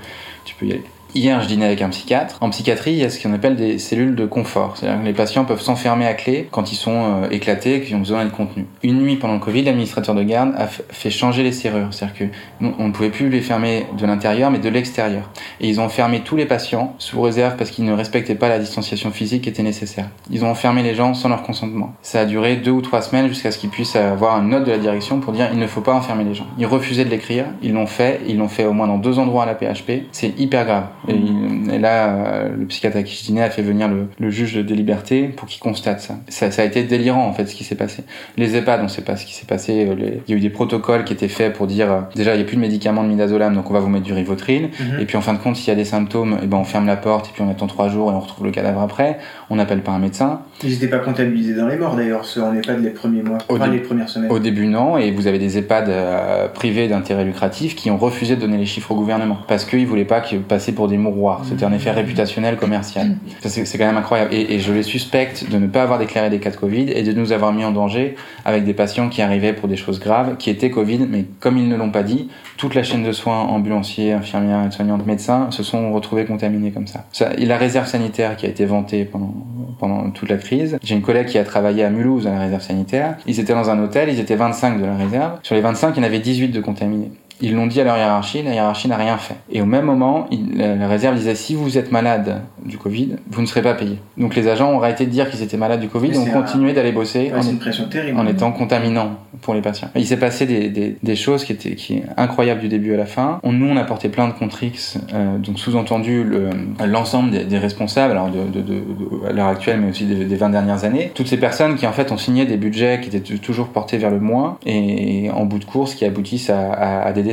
tu peux y aller. Hier, je dînais avec un psychiatre. En psychiatrie, il y a ce qu'on appelle des cellules de confort. C'est-à-dire que les patients peuvent s'enfermer à clé quand ils sont euh, éclatés et qu'ils ont besoin de contenu. Une nuit pendant le Covid, l'administrateur de garde a fait changer les serrures. C'est-à-dire que on ne pouvait plus les fermer de l'intérieur, mais de l'extérieur. Et ils ont fermé tous les patients sous réserve parce qu'ils ne respectaient pas la distanciation physique qui était nécessaire. Ils ont enfermé les gens sans leur consentement. Ça a duré deux ou trois semaines jusqu'à ce qu'ils puissent avoir une note de la direction pour dire il ne faut pas enfermer les gens. Ils refusaient de l'écrire, ils l'ont fait, ils l'ont fait au moins dans deux endroits à la PHP. C'est hyper grave. Et, là, euh, le psychiatre à qui je dînais a fait venir le, juge des libertés pour qu'il constate ça. ça. ça. a été délirant en fait ce qui s'est passé. Les EHPAD, on sait pas ce qui s'est passé. Euh, il y a eu des protocoles qui étaient faits pour dire euh, déjà il n'y a plus de médicaments de midazolam donc on va vous mettre du rivotril. Mhm. Et puis en fin de compte, s'il y a des symptômes, et eh ben on ferme la porte et puis on attend trois jours et on retrouve le cadavre après. On n'appelle pas un médecin. Ils n'étaient pas comptabilisés dans les morts d'ailleurs, ceux en EHPAD les premiers mois, au les premières semaines. Au début non, et vous avez des EHPAD privés d'intérêt lucratif qui ont refusé de donner les chiffres au gouvernement parce qu'ils voulaient pas passer pour des mouroirs. C'était un effet réputationnel commercial. C'est quand même incroyable. Et, je les suspecte de ne pas avoir déclaré des cas de Covid et de nous avoir mis en danger avec des patients qui arrivaient pour des choses graves, qui étaient Covid, mais comme ils ne l'ont pas dit, toute la chaîne de soins, ambulanciers, infirmières, soignantes, médecins, se sont retrouvés contaminés comme ça. la réserve sanitaire qui a été vantée pendant, pendant toute la crise. J'ai une collègue qui a travaillé à Mulhouse à la réserve sanitaire. Ils étaient dans un hôtel, ils étaient 25 de la réserve. Sur les 25, il y en avait 18 de contaminés. Ils l'ont dit à leur hiérarchie, la hiérarchie n'a rien fait. Et au même moment, la réserve disait si vous êtes malade du Covid, vous ne serez pas payé. Donc les agents ont arrêté de dire qu'ils étaient malades du Covid et ont continué d'aller bosser en, une pression terrible. en étant contaminants pour les patients. il s'est passé des, des, des, choses qui étaient qui incroyables du début à la fin. On, nous, on a porté plein de contrix, euh, donc sous-entendu l'ensemble des, des, responsables, alors de, de, de, à l'heure actuelle, mais aussi des, des 20 dernières années. Toutes ces personnes qui en fait ont signé des budgets qui étaient toujours portés vers le moins et en bout de course qui aboutissent à, à, à des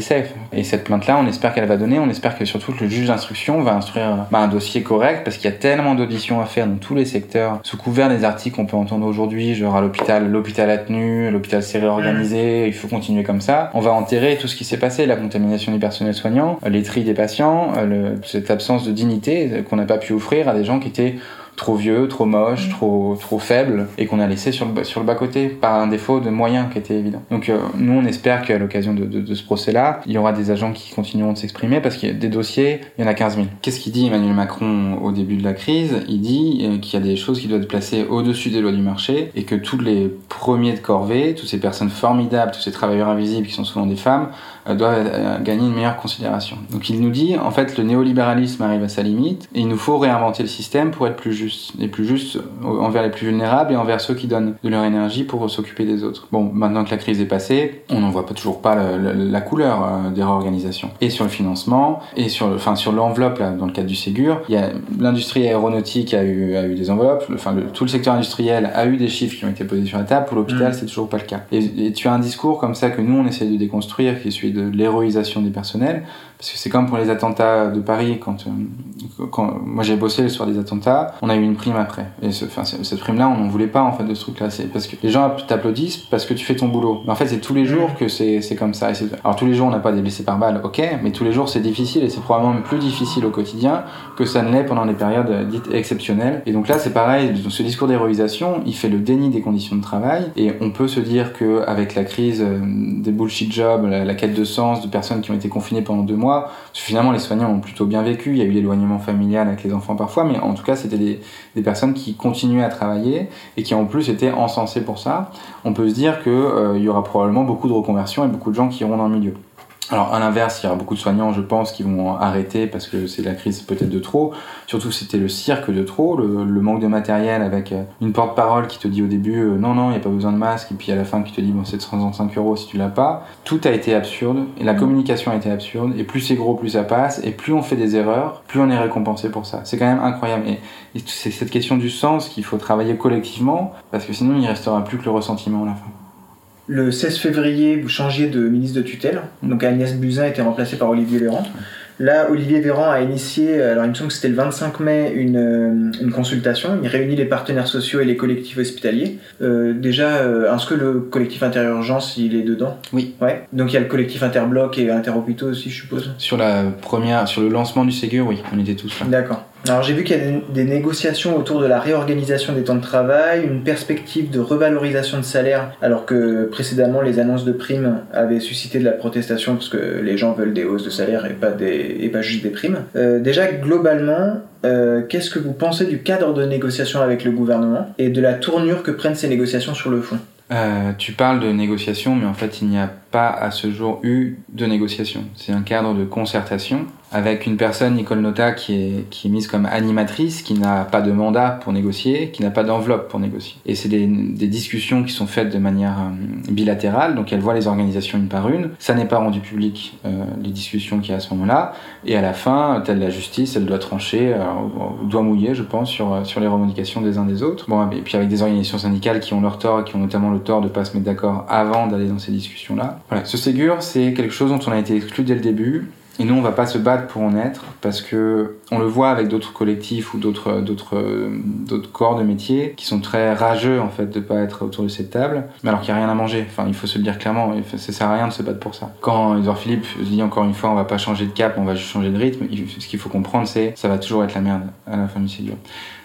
et cette plainte-là, on espère qu'elle va donner, on espère que surtout que le juge d'instruction va instruire bah, un dossier correct, parce qu'il y a tellement d'auditions à faire dans tous les secteurs, sous couvert des articles qu'on peut entendre aujourd'hui, genre à l'hôpital, l'hôpital a tenu, l'hôpital s'est réorganisé, il faut continuer comme ça. On va enterrer tout ce qui s'est passé, la contamination du personnel soignant, les tris des patients, le, cette absence de dignité qu'on n'a pas pu offrir à des gens qui étaient trop vieux, trop moche, mm. trop trop faible et qu'on a laissé sur le sur le bas côté par un défaut de moyens qui était évident. Donc euh, nous on espère qu'à l'occasion de, de, de, ce procès-là, il y aura des agents qui continueront de s'exprimer parce qu'il y a des dossiers, il y en a 15 000. Qu'est-ce qu'il dit Emmanuel Macron au début de la crise? Il dit euh, qu'il y a des choses qui doivent être placées au-dessus des lois du marché et que tous les premiers de corvée, toutes ces personnes formidables, tous ces travailleurs invisibles qui sont souvent des femmes, euh, doivent gagner une meilleure considération. Donc il nous dit en fait le néolibéralisme arrive à sa limite et il nous faut réinventer le système pour être plus juste les plus justes envers les plus vulnérables et envers ceux qui donnent de leur énergie pour s'occuper des autres. Bon, maintenant que la crise est passée, on n'en voit pas toujours pas la, couleur euh, des réorganisations. Et sur le financement, et sur, enfin, sur l'enveloppe, là, dans le cadre du Ségur, il y a l'industrie aéronautique a eu, a eu des enveloppes, enfin, tout le secteur industriel a eu des chiffres qui ont été posés sur la table, pour l'hôpital, mm. c'est toujours pas le cas. Et, et, tu as un discours comme ça que nous, on essaie de déconstruire, qui est celui de l'héroïsation des personnels, parce que c'est comme pour les attentats de Paris, quand, euh, quand moi j'ai bossé le soir des attentats, on a eu une prime après. Et enfin, cette prime-là, on n'en voulait pas en fait de ce truc-là. C'est parce que les gens t'applaudissent parce que tu fais ton boulot. Mais en fait, c'est tous les jours que c'est, comme ça. Alors tous les jours, on n'a pas des blessés par balle, ok, mais tous les jours c'est difficile et c'est probablement plus difficile au quotidien que ça ne l'est pendant des périodes dites exceptionnelles. Et donc là, c'est pareil. Ce discours d'héroïsation, il fait le déni des conditions de travail. Et on peut se dire que avec la crise euh, des bullshit jobs, la quête de sens de personnes qui ont été confinées pendant deux mois finalement, les soignants ont plutôt bien vécu. Il y a eu l'éloignement familial avec les enfants parfois, mais en tout cas, c'était des, des, personnes qui continuaient à travailler et qui en plus étaient encensées pour ça. On peut se dire qu'il euh, y aura probablement beaucoup de reconversions et beaucoup de gens qui iront dans le milieu. Alors à l'inverse, il y aura beaucoup de soignants, je pense, qui vont arrêter parce que c'est la crise peut-être de trop. Surtout c'était le cirque de trop, le, manque de matériel avec euh, une porte-parole qui te dit au début euh, non non, il n'y a pas besoin de masque et puis à la fin qui te dit bon c'est 135 euros si tu l'as pas. Tout a été absurde et la mmh. communication a été absurde et plus c'est gros plus ça passe et plus on fait des erreurs, plus on est récompensé pour ça. C'est quand même incroyable et, et c'est cette question du sens qu'il faut travailler collectivement parce que sinon il restera plus que le ressentiment à la fin. Le 16 février, vous changiez de ministre de tutelle. Donc Agnès Buzyn a été remplacée par Olivier Véran. Là, Olivier Véran a initié, alors il me semble que c'était le 25 mai, une, euh, une, consultation. Il réunit les partenaires sociaux et les collectifs hospitaliers. Euh, déjà, euh, est-ce que le collectif Interurgence, il est dedans? Oui. Ouais. Donc il y a le collectif Interbloc et Interhôpitaux aussi, je suppose Sur la première, sur le lancement du Ségur, oui, on était tous là. D'accord. Alors j'ai vu qu'il y a des, négociations autour de la réorganisation des temps de travail, une perspective de revalorisation de salaire, alors que précédemment les annonces de primes avaient suscité de la protestation parce que les gens veulent des hausses de salaire et pas, des, et pas juste des primes. Euh, déjà globalement, euh, qu'est-ce que vous pensez du cadre de négociation avec le gouvernement et de la tournure que prennent ces négociations sur le fond? Euh, tu parles de négociation, mais en fait, il n'y a pas à ce jour eu de négociation. C'est un cadre de concertation avec une personne, Nicole Nota, qui est, qui est mise comme animatrice, qui n'a pas de mandat pour négocier, qui n'a pas d'enveloppe pour négocier. Et c'est des, discussions qui sont faites de manière euh, bilatérale, donc elle voit les organisations une par une. Ça n'est pas rendu public, euh, les discussions qu'il y a à ce moment-là. Et à la fin, telle la justice, elle doit trancher, euh, doit mouiller, je pense, sur, sur les revendications des uns des autres. Bon, et puis avec des organisations syndicales qui ont leur tort, qui ont notamment le tort de pas se mettre d'accord avant d'aller dans ces discussions-là. Ce Ségur, c'est quelque chose dont on a été exclu dès le début. Et nous, on va pas se battre pour en être parce que on le voit avec d'autres collectifs ou d'autres d'autres d'autres corps de métier qui sont très rageux en fait de pas être autour de cette table, mais alors qu'il y a rien à manger. Enfin, il faut se le dire clairement. Ça sert à rien de se battre pour ça. Quand Edouard Philippe dit encore une fois, on va pas changer de cap, on va juste changer de rythme. Ce qu'il faut comprendre, c'est ça va toujours être la merde à la fin du Ségur.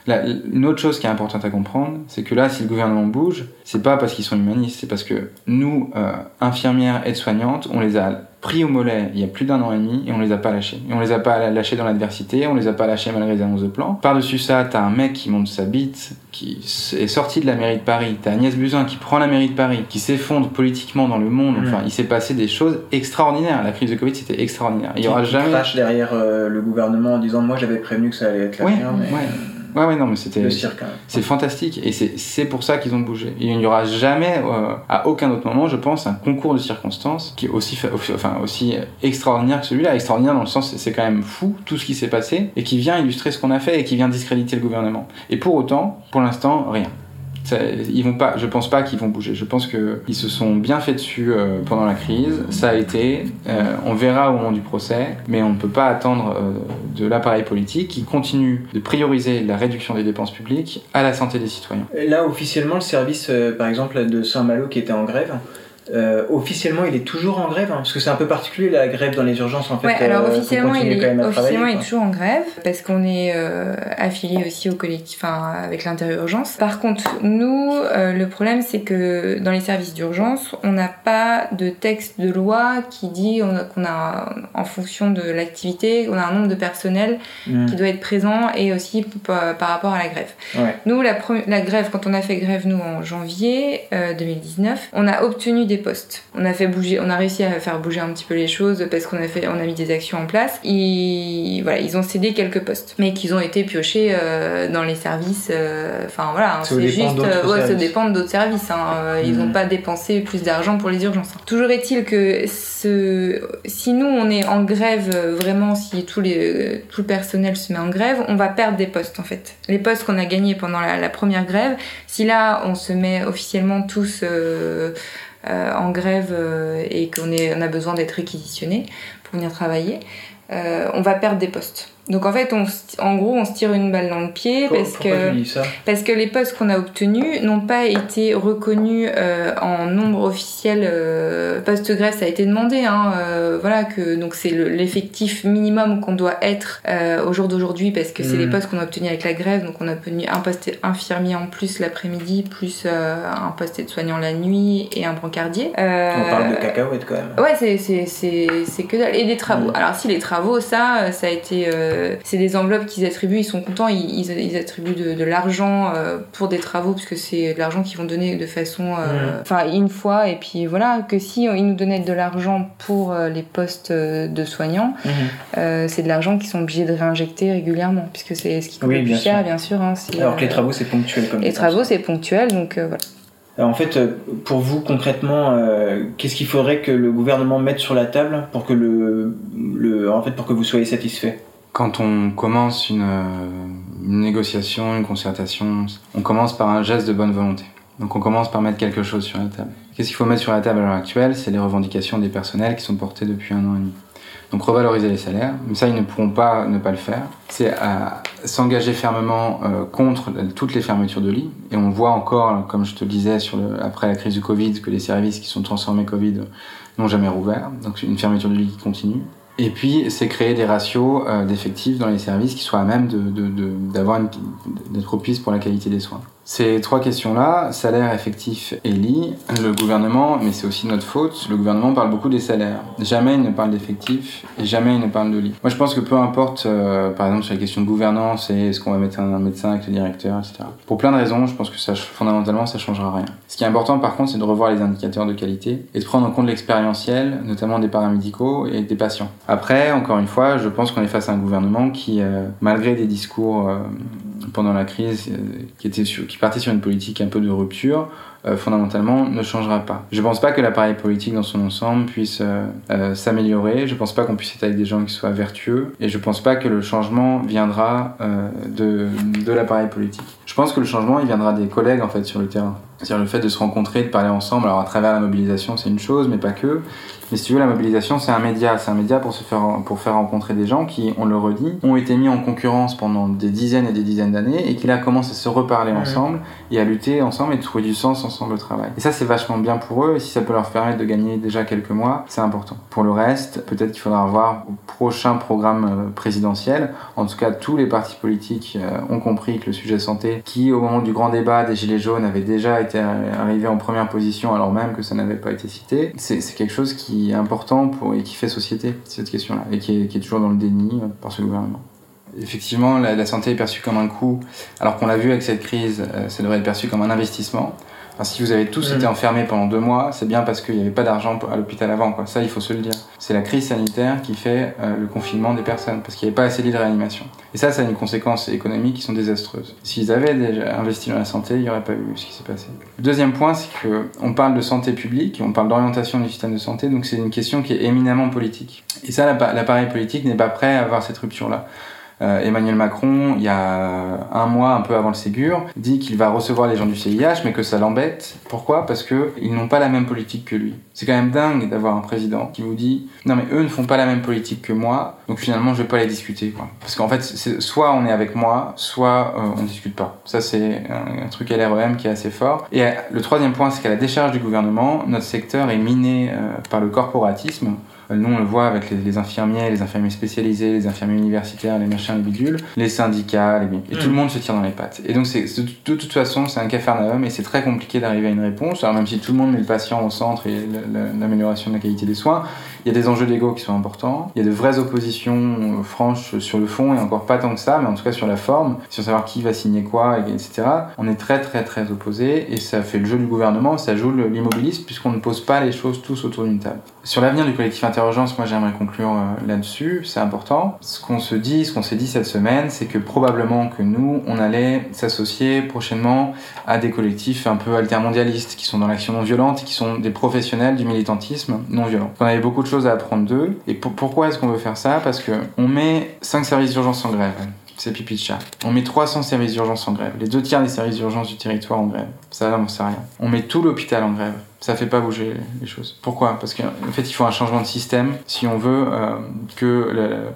Là, une autre chose qui est importante à comprendre, c'est que là, si le gouvernement bouge, c'est pas parce qu'ils sont humanistes, c'est parce que nous, euh, infirmières, aides-soignantes, on les a pris au mollet il y a plus d'un an et demi et on les a pas lâchés. Et on les a pas lâchés dans l'adversité, on les a pas lâchés malgré les annonces de plan. Par-dessus ça, t'as un mec qui monte sa bite, qui est sorti de la mairie de Paris, t'as Agnès Buzyn qui prend la mairie de Paris, qui s'effondre politiquement dans le monde. Enfin, il s'est passé des choses extraordinaires. La crise de Covid, c'était extraordinaire. Il y aura jamais. derrière euh, le gouvernement en disant moi j'avais prévenu que ça allait être la Ouais, merde, mais ouais. Ouais, ouais, non, mais c'était. le cirque. quand même. C'est fantastique et c'est pour ça qu'ils ont bougé. Il n'y aura jamais, euh, à aucun autre moment, je pense, un concours de circonstances qui est aussi, fa- enfin, aussi extraordinaire que celui-là. Extraordinaire dans le sens, c'est quand même fou tout ce qui s'est passé et qui vient illustrer ce qu'on a fait et qui vient discréditer le gouvernement. Et pour autant, pour l'instant, rien. Ça- ils je pense pas qu'ils vont bouger. Je pense qu'ils se sont bien fait dessus euh, pendant la crise. Ça a été. euh, on verra au moment du procès, mais on ne peut pas attendre euh, de l'appareil politique qui continue de prioriser la réduction des dépenses publiques à la santé des citoyens. Là, officiellement, le service, par exemple, de Saint-Malo qui était en grève, euh, officiellement, il est toujours en grève, hein, parce que c'est un peu particulier la grève dans les urgences en fait. Ouais, alors euh, officiellement, il est, quand même à officiellement, travailler, il est quoi. toujours en grève parce qu'on est euh, affilié aussi au collectif, enfin avec l'interurgence. Par contre, nous, le problème, c'est que dans les services d'urgence, on n'a pas de texte de loi qui dit qu'on a, en fonction de l'activité, on a un nombre de personnel Mm. qui doit être présent et aussi par par rapport à la grève. Ouais. Nous, la, la grève, quand on a fait grève, nous, en janvier euh, 2019, on a obtenu des postes. On a fait bouger, on a réussi à faire bouger un petit peu les choses parce qu'on a fait, on a mis des actions en place. Ils, voilà, ils ont cédé quelques postes, mais qu'ils ont été piochés euh, dans les services. euh, Enfin voilà, hein, c'est juste, ouais, ça dépend d'autres services. hein. Euh, Ils n'ont Mhm. pas dépensé plus d'argent pour les urgences. hein. Toujours est-il que ce, si nous on est en grève vraiment, si tout, les, tout le personnel se met en grève, on va perdre des postes en fait. Les postes qu'on a gagnés pendant la, la première grève, si là on se met officiellement tous euh, en grève euh, et qu'on a besoin d'être réquisitionnés pour venir travailler, euh, on va perdre des postes. Donc en fait, on, en gros, on se tire une balle dans le pied Pour- parce que parce que les postes qu'on a obtenus n'ont pas été reconnus euh, en nombre officiel. Euh, poste grève, ça a été demandé. Hein, euh, voilà que donc c'est le- l'effectif minimum qu'on doit être euh, au jour d'aujourd'hui parce que c'est les postes qu'on a obtenus avec la grève. Donc on a obtenu un poste infirmier en plus l'après-midi, plus un poste aide-soignant la nuit et un brancardier. On parle de cacahuètes quand même. Ouais, c'est que dalle. Et des travaux. Mm. Alors si les travaux, ça, ça a été, c'est des enveloppes qu'ils attribuent. Ils sont contents. Ils, ils, ils attribuent de, de l'argent euh, pour des travaux parce que c'est de l'argent qu'ils vont donner de façon, euh, enfin une fois. Et puis voilà, que si ils nous donnaient de l'argent pour euh, les postes euh, de soignants, Mhm. euh, c'est de l'argent qu'ils sont obligés de réinjecter régulièrement puisque c'est ce qui coûte Oui, plus cher, sûr. bien sûr. Hein, Alors que les euh, travaux c'est ponctuel comme les travaux, c'est ponctuel, donc euh, voilà. En fait, euh, pour vous concrètement, euh, qu'est-ce qu'il faudrait que le gouvernement mette sur la table pour que le, le en fait pour que vous soyez satisfait? Quand on commence une, euh, une négociation, une concertation, on commence par un geste de bonne volonté. Donc on commence par mettre quelque chose sur la table. Qu'est-ce qu'il faut mettre sur la table à l'heure actuelle? C'est les revendications des personnels qui sont portées depuis un an et demi. Donc revaloriser les salaires, mais ça ils ne pourront pas ne pas le faire. C'est s'engager fermement euh, contre toutes les fermetures de lits. Et on voit encore, comme je te le disais, après la crise du Covid, que les services qui sont transformés Covid n'ont jamais rouvert. Donc une fermeture de lits qui continue. Et puis, c'est créer des ratios euh, d'effectifs dans les services qui soient à même d'avoir de, d'être propices pour la qualité des soins. Ces trois questions-là, salaire, effectif et lit, le gouvernement, mais c'est aussi notre faute, le gouvernement parle beaucoup des salaires. Jamais il ne parle d'effectif et jamais il ne parle de lit. Moi je pense que peu importe, euh, par exemple sur les questions de gouvernance et est-ce qu'on va mettre un médecin avec le directeur, etc. Pour plein de raisons, je pense que ça, fondamentalement ça changera rien. Ce qui est important par contre, c'est de revoir les indicateurs de qualité et de prendre en compte l'expérientiel, notamment des paramédicaux et des patients. Après, encore une fois, je pense qu'on est face à un gouvernement qui, euh, malgré des discours euh, pendant la crise qui, était sur, partait sur une politique un peu de rupture, euh, fondamentalement ne changera pas. Je pense pas que l'appareil politique dans son ensemble puisse euh, euh, s'améliorer. Je pense pas qu'on puisse être avec des gens qui soient vertueux. Et je pense pas que le changement viendra de, de l'appareil politique. Je pense que le changement il viendra des collègues en fait sur le terrain. C'est-à-dire le fait de se rencontrer, de parler ensemble. Alors à travers la mobilisation c'est une chose, mais pas que. Mais si tu veux, la mobilisation, c'est un média. C'est un média pour se faire, pour faire rencontrer des gens qui, on le redit, ont été mis en concurrence pendant des dizaines et des dizaines d'années et qui là commencent à se reparler ensemble et à lutter ensemble et de trouver du sens ensemble au travail. Et ça, c'est vachement bien pour eux. Et si ça peut leur permettre de gagner déjà quelques mois, c'est important. Pour le reste, peut-être qu'il faudra voir au prochain programme euh, présidentiel. En tout cas, tous les partis politiques euh, ont compris que le sujet santé, qui au moment du grand débat des Gilets jaunes avait déjà été arrivé en première position alors même que ça n'avait pas été cité, c'est quelque chose qui est important et qui fait société, cette question-là, et qui est, toujours dans le déni euh, par ce gouvernement. Effectivement, la, la santé est perçue comme un coût, alors qu'on l'a vu avec cette crise, euh, ça devrait être perçu comme un investissement si vous avez tous été enfermés pendant deux mois, c'est bien parce qu'il n'y avait pas d'argent à l'hôpital avant. Quoi. Ça, il faut se le dire. C'est la crise sanitaire qui fait euh, le confinement des personnes, parce qu'il n'y avait pas assez de lits de réanimation. Et ça, ça a une conséquence économique qui sont désastreuses. S'ils avaient déjà investi dans la santé, il n'y aurait pas eu ce qui s'est passé. Le deuxième point, c'est qu'on parle de santé publique, on parle d'orientation du système de santé, donc c'est une question qui est éminemment politique. Et ça, l'appareil politique n'est pas prêt à avoir cette rupture-là. Euh, Emmanuel Macron, il y a un mois, un peu avant le Ségur, dit qu'il va recevoir les gens du CIH, mais que ça l'embête. Pourquoi? Parce que ils n'ont pas la même politique que lui. C'est quand même dingue d'avoir un président qui vous dit non mais eux ne font pas la même politique que moi, donc finalement je vais pas les discuter. Parce qu'en fait, soit on est avec moi, soit euh, on discute pas. Ça c'est un, truc LREM qui est assez fort. Et euh, le troisième point, c'est qu'à la décharge du gouvernement, notre secteur est miné euh, par le corporatisme. Nous, on le voit avec les, infirmiers, les infirmiers spécialisés, les infirmiers universitaires, les machins, les bidules, les syndicats, les... et tout le mm. monde se tire dans les pattes. Et donc, c'est de, de, toute façon, c'est un cafarnaum et c'est très compliqué d'arriver à une réponse. Alors, même si tout le monde met le patient au centre et l'amélioration de la qualité des soins, il y a des enjeux d'ego qui sont importants. Il y a de vraies oppositions euh, franches sur le fond et encore pas tant que ça, mais en tout cas sur la forme, sur savoir qui va signer quoi, etc. On est très très très opposés et ça fait le jeu du gouvernement, ça joue l'immobilisme puisqu'on ne pose pas les choses tous autour d'une table. Sur l'avenir du collectif Interurgence, moi j'aimerais conclure euh, là-dessus, c'est important. Ce qu'on se dit, ce qu'on s'est dit cette semaine, c'est que probablement que nous, on allait s'associer prochainement à des collectifs un peu altermondialistes qui sont dans l'action non violente, qui sont des professionnels du militantisme non violent. On avait beaucoup de à apprendre d'eux. Et pourquoi est-ce qu'on veut faire ça? Parce que on met 5 services d'urgence en grève. C'est pipi de chat. On met 300 services d'urgence en grève. Les deux tiers des services d'urgence du territoire en grève. Ça, on sait rien. On met tout l'hôpital en grève ça fait pas bouger les choses. Pourquoi? Parce qu'en fait, il faut un changement de système si on veut euh, que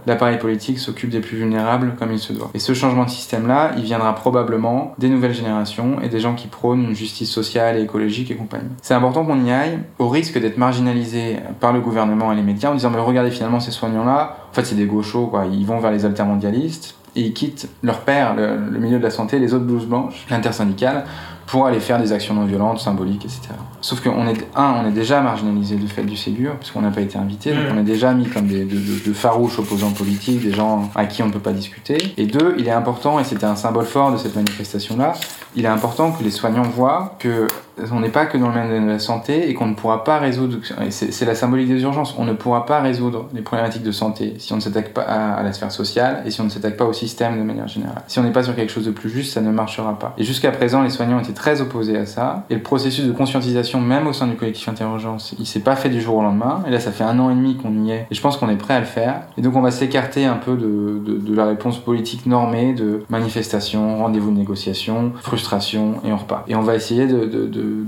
l'appareil politique s'occupe des plus vulnérables comme il se doit. Et ce changement de système-là, il viendra probablement des nouvelles générations et des gens qui prônent une justice sociale et écologique et compagnie. C'est important qu'on y aille, au risque d'être marginalisé par le gouvernement et les médias en disant mais regardez finalement ces soignants-là, en fait c'est des gauchos quoi, ils vont vers les altermondialistes et ils quittent leur père, le, le milieu de la santé, les autres blouses blanches, l'intersyndicale pour aller faire des actions non violentes, symboliques, etc. Sauf qu'on est, un, on est déjà marginalisé du fait du Ségur, puisqu'on n'a pas été invité, donc on est déjà mis comme des de, de, de, farouches opposants politiques, des gens à qui on ne peut pas discuter. Et deux, il est important, et c'était un symbole fort de cette manifestation-là, il est important que les soignants voient que on n'est pas que dans le domaine de la santé et qu'on ne pourra pas résoudre, c'est la symbolique des urgences, on ne pourra pas résoudre les problématiques de santé si on ne s'attaque pas à, la sphère sociale et si on ne s'attaque pas au système de manière générale. Si on n'est pas sur quelque chose de plus juste, ça ne marchera pas. Et jusqu'à présent, les soignants étaient très opposés à ça et le processus de conscientisation, même au sein du collectif Interurgence, il s'est pas fait du jour au lendemain. Et là, ça fait un an et demi qu'on y est et je pense qu'on est prêt à le faire. Et donc, on va s'écarter un peu de, de, la réponse politique normée de manifestation, rendez-vous de négociation, frustration et on repart. Et on va essayer de, de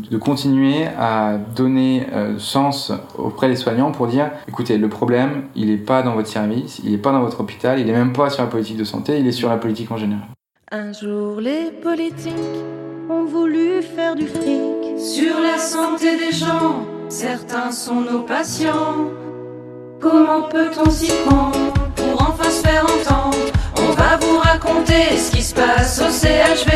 de, continuer à donner euh, sens auprès des soignants pour dire écoutez, le problème, il n'est pas dans votre service, il n'est pas dans votre hôpital, il n'est même pas sur la politique de santé, il est sur la politique en général. Un jour, les politiques ont voulu faire du fric. Sur la santé des gens. Certains sont nos patients. Comment peut-on s'y prendre pour enfin se faire entendre? On va vous raconter ce qui se passe au CHV,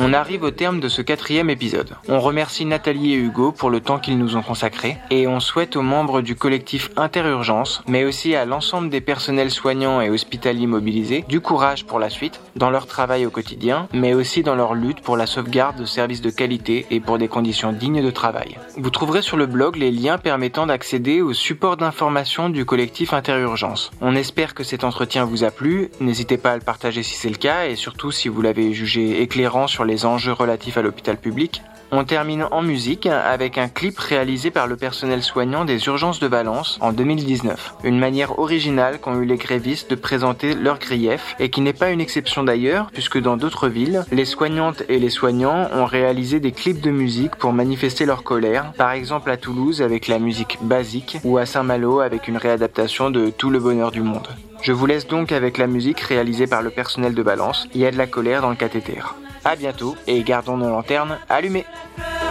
On arrive au terme de ce quatrième épisode. On remercie Nathalie et Hugo pour le temps qu'ils nous ont consacré et on souhaite aux membres du collectif Interurgence, mais aussi à l'ensemble des personnels soignants et hospitaliers mobilisés, du courage pour la suite, dans leur travail au quotidien, mais aussi dans leur lutte pour la sauvegarde de services de qualité et pour des conditions dignes de travail. Vous trouverez sur le blog les liens permettant d'accéder au support d'information du collectif Interurgence. On espère que cet entretien vous a plu, n'hésitez pas à le partager si c'est le cas et surtout si vous l'avez jugé éclairant sur les enjeux relatifs à l'hôpital public. On termine en musique avec un clip réalisé par le personnel soignant des urgences de Valence en 2019. Une manière originale qu'ont eu les grévistes de présenter leurs griefs et qui n'est pas une exception d'ailleurs puisque dans d'autres villes, les soignantes et les soignants ont réalisé des clips de musique pour manifester leur colère, par exemple à Toulouse avec la musique basique ou à Saint-Malo avec une réadaptation de Tout le bonheur du monde. Je vous laisse donc avec la musique réalisée par le personnel de Valence. Il y a de la colère dans le cathéter. À bientôt et gardons nos lanternes allumées.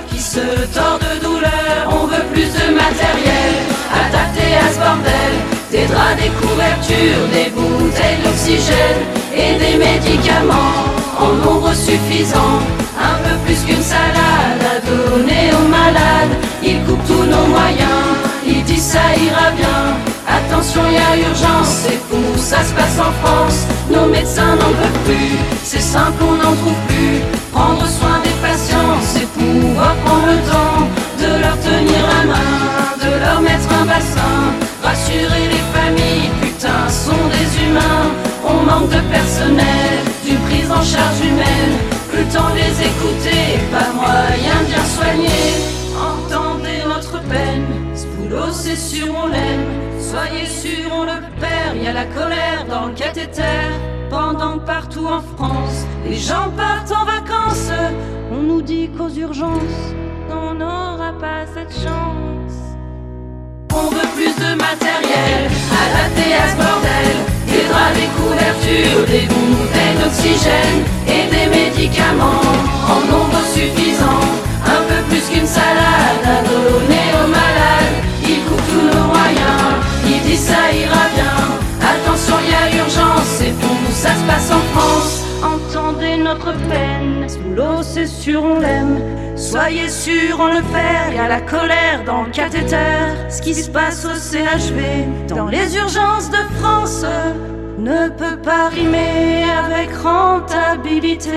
qui se tord de douleur. On veut plus de matériel adapté à ce bordel. Des draps, des couvertures, des bouteilles d'oxygène et des médicaments en nombre suffisant. Un peu plus qu'une salade à donner aux malades. Il coupe tous nos moyens, il dit ça ira bien. Attention, y a urgence, c'est fou, ça se passe en France. Nos médecins n'en peuvent plus, c'est simple, on n'en trouve plus. Prendre soin des patients, c'est pouvoir prendre le temps de leur tenir la main, de leur mettre un bassin. Rassurer les familles, putain, sont des humains. On manque de personnel, d'une prise en charge humaine. Plus le temps les écouter, pas moyen de bien soigner. C'est sûr on l'aime. Soyez sûr on le perd, y a la colère dans le cathéter. Pendant partout en France, les gens partent en vacances. On nous dit qu'aux urgences, on n'aura pas cette chance. On veut plus de matériel adapté à ce bordel. Des draps, des couvertures, des bouteilles d'oxygène et des médicaments en nombre suffisant. Un peu plus qu'une salade à donner peine, ce boulot c'est sûr on l'aime. Soyez sûrs, on le perd, y a la colère dans le cathéter. Ce qui se passe au CHV, dans les urgences de France, ne peut pas rimer avec rentabilité.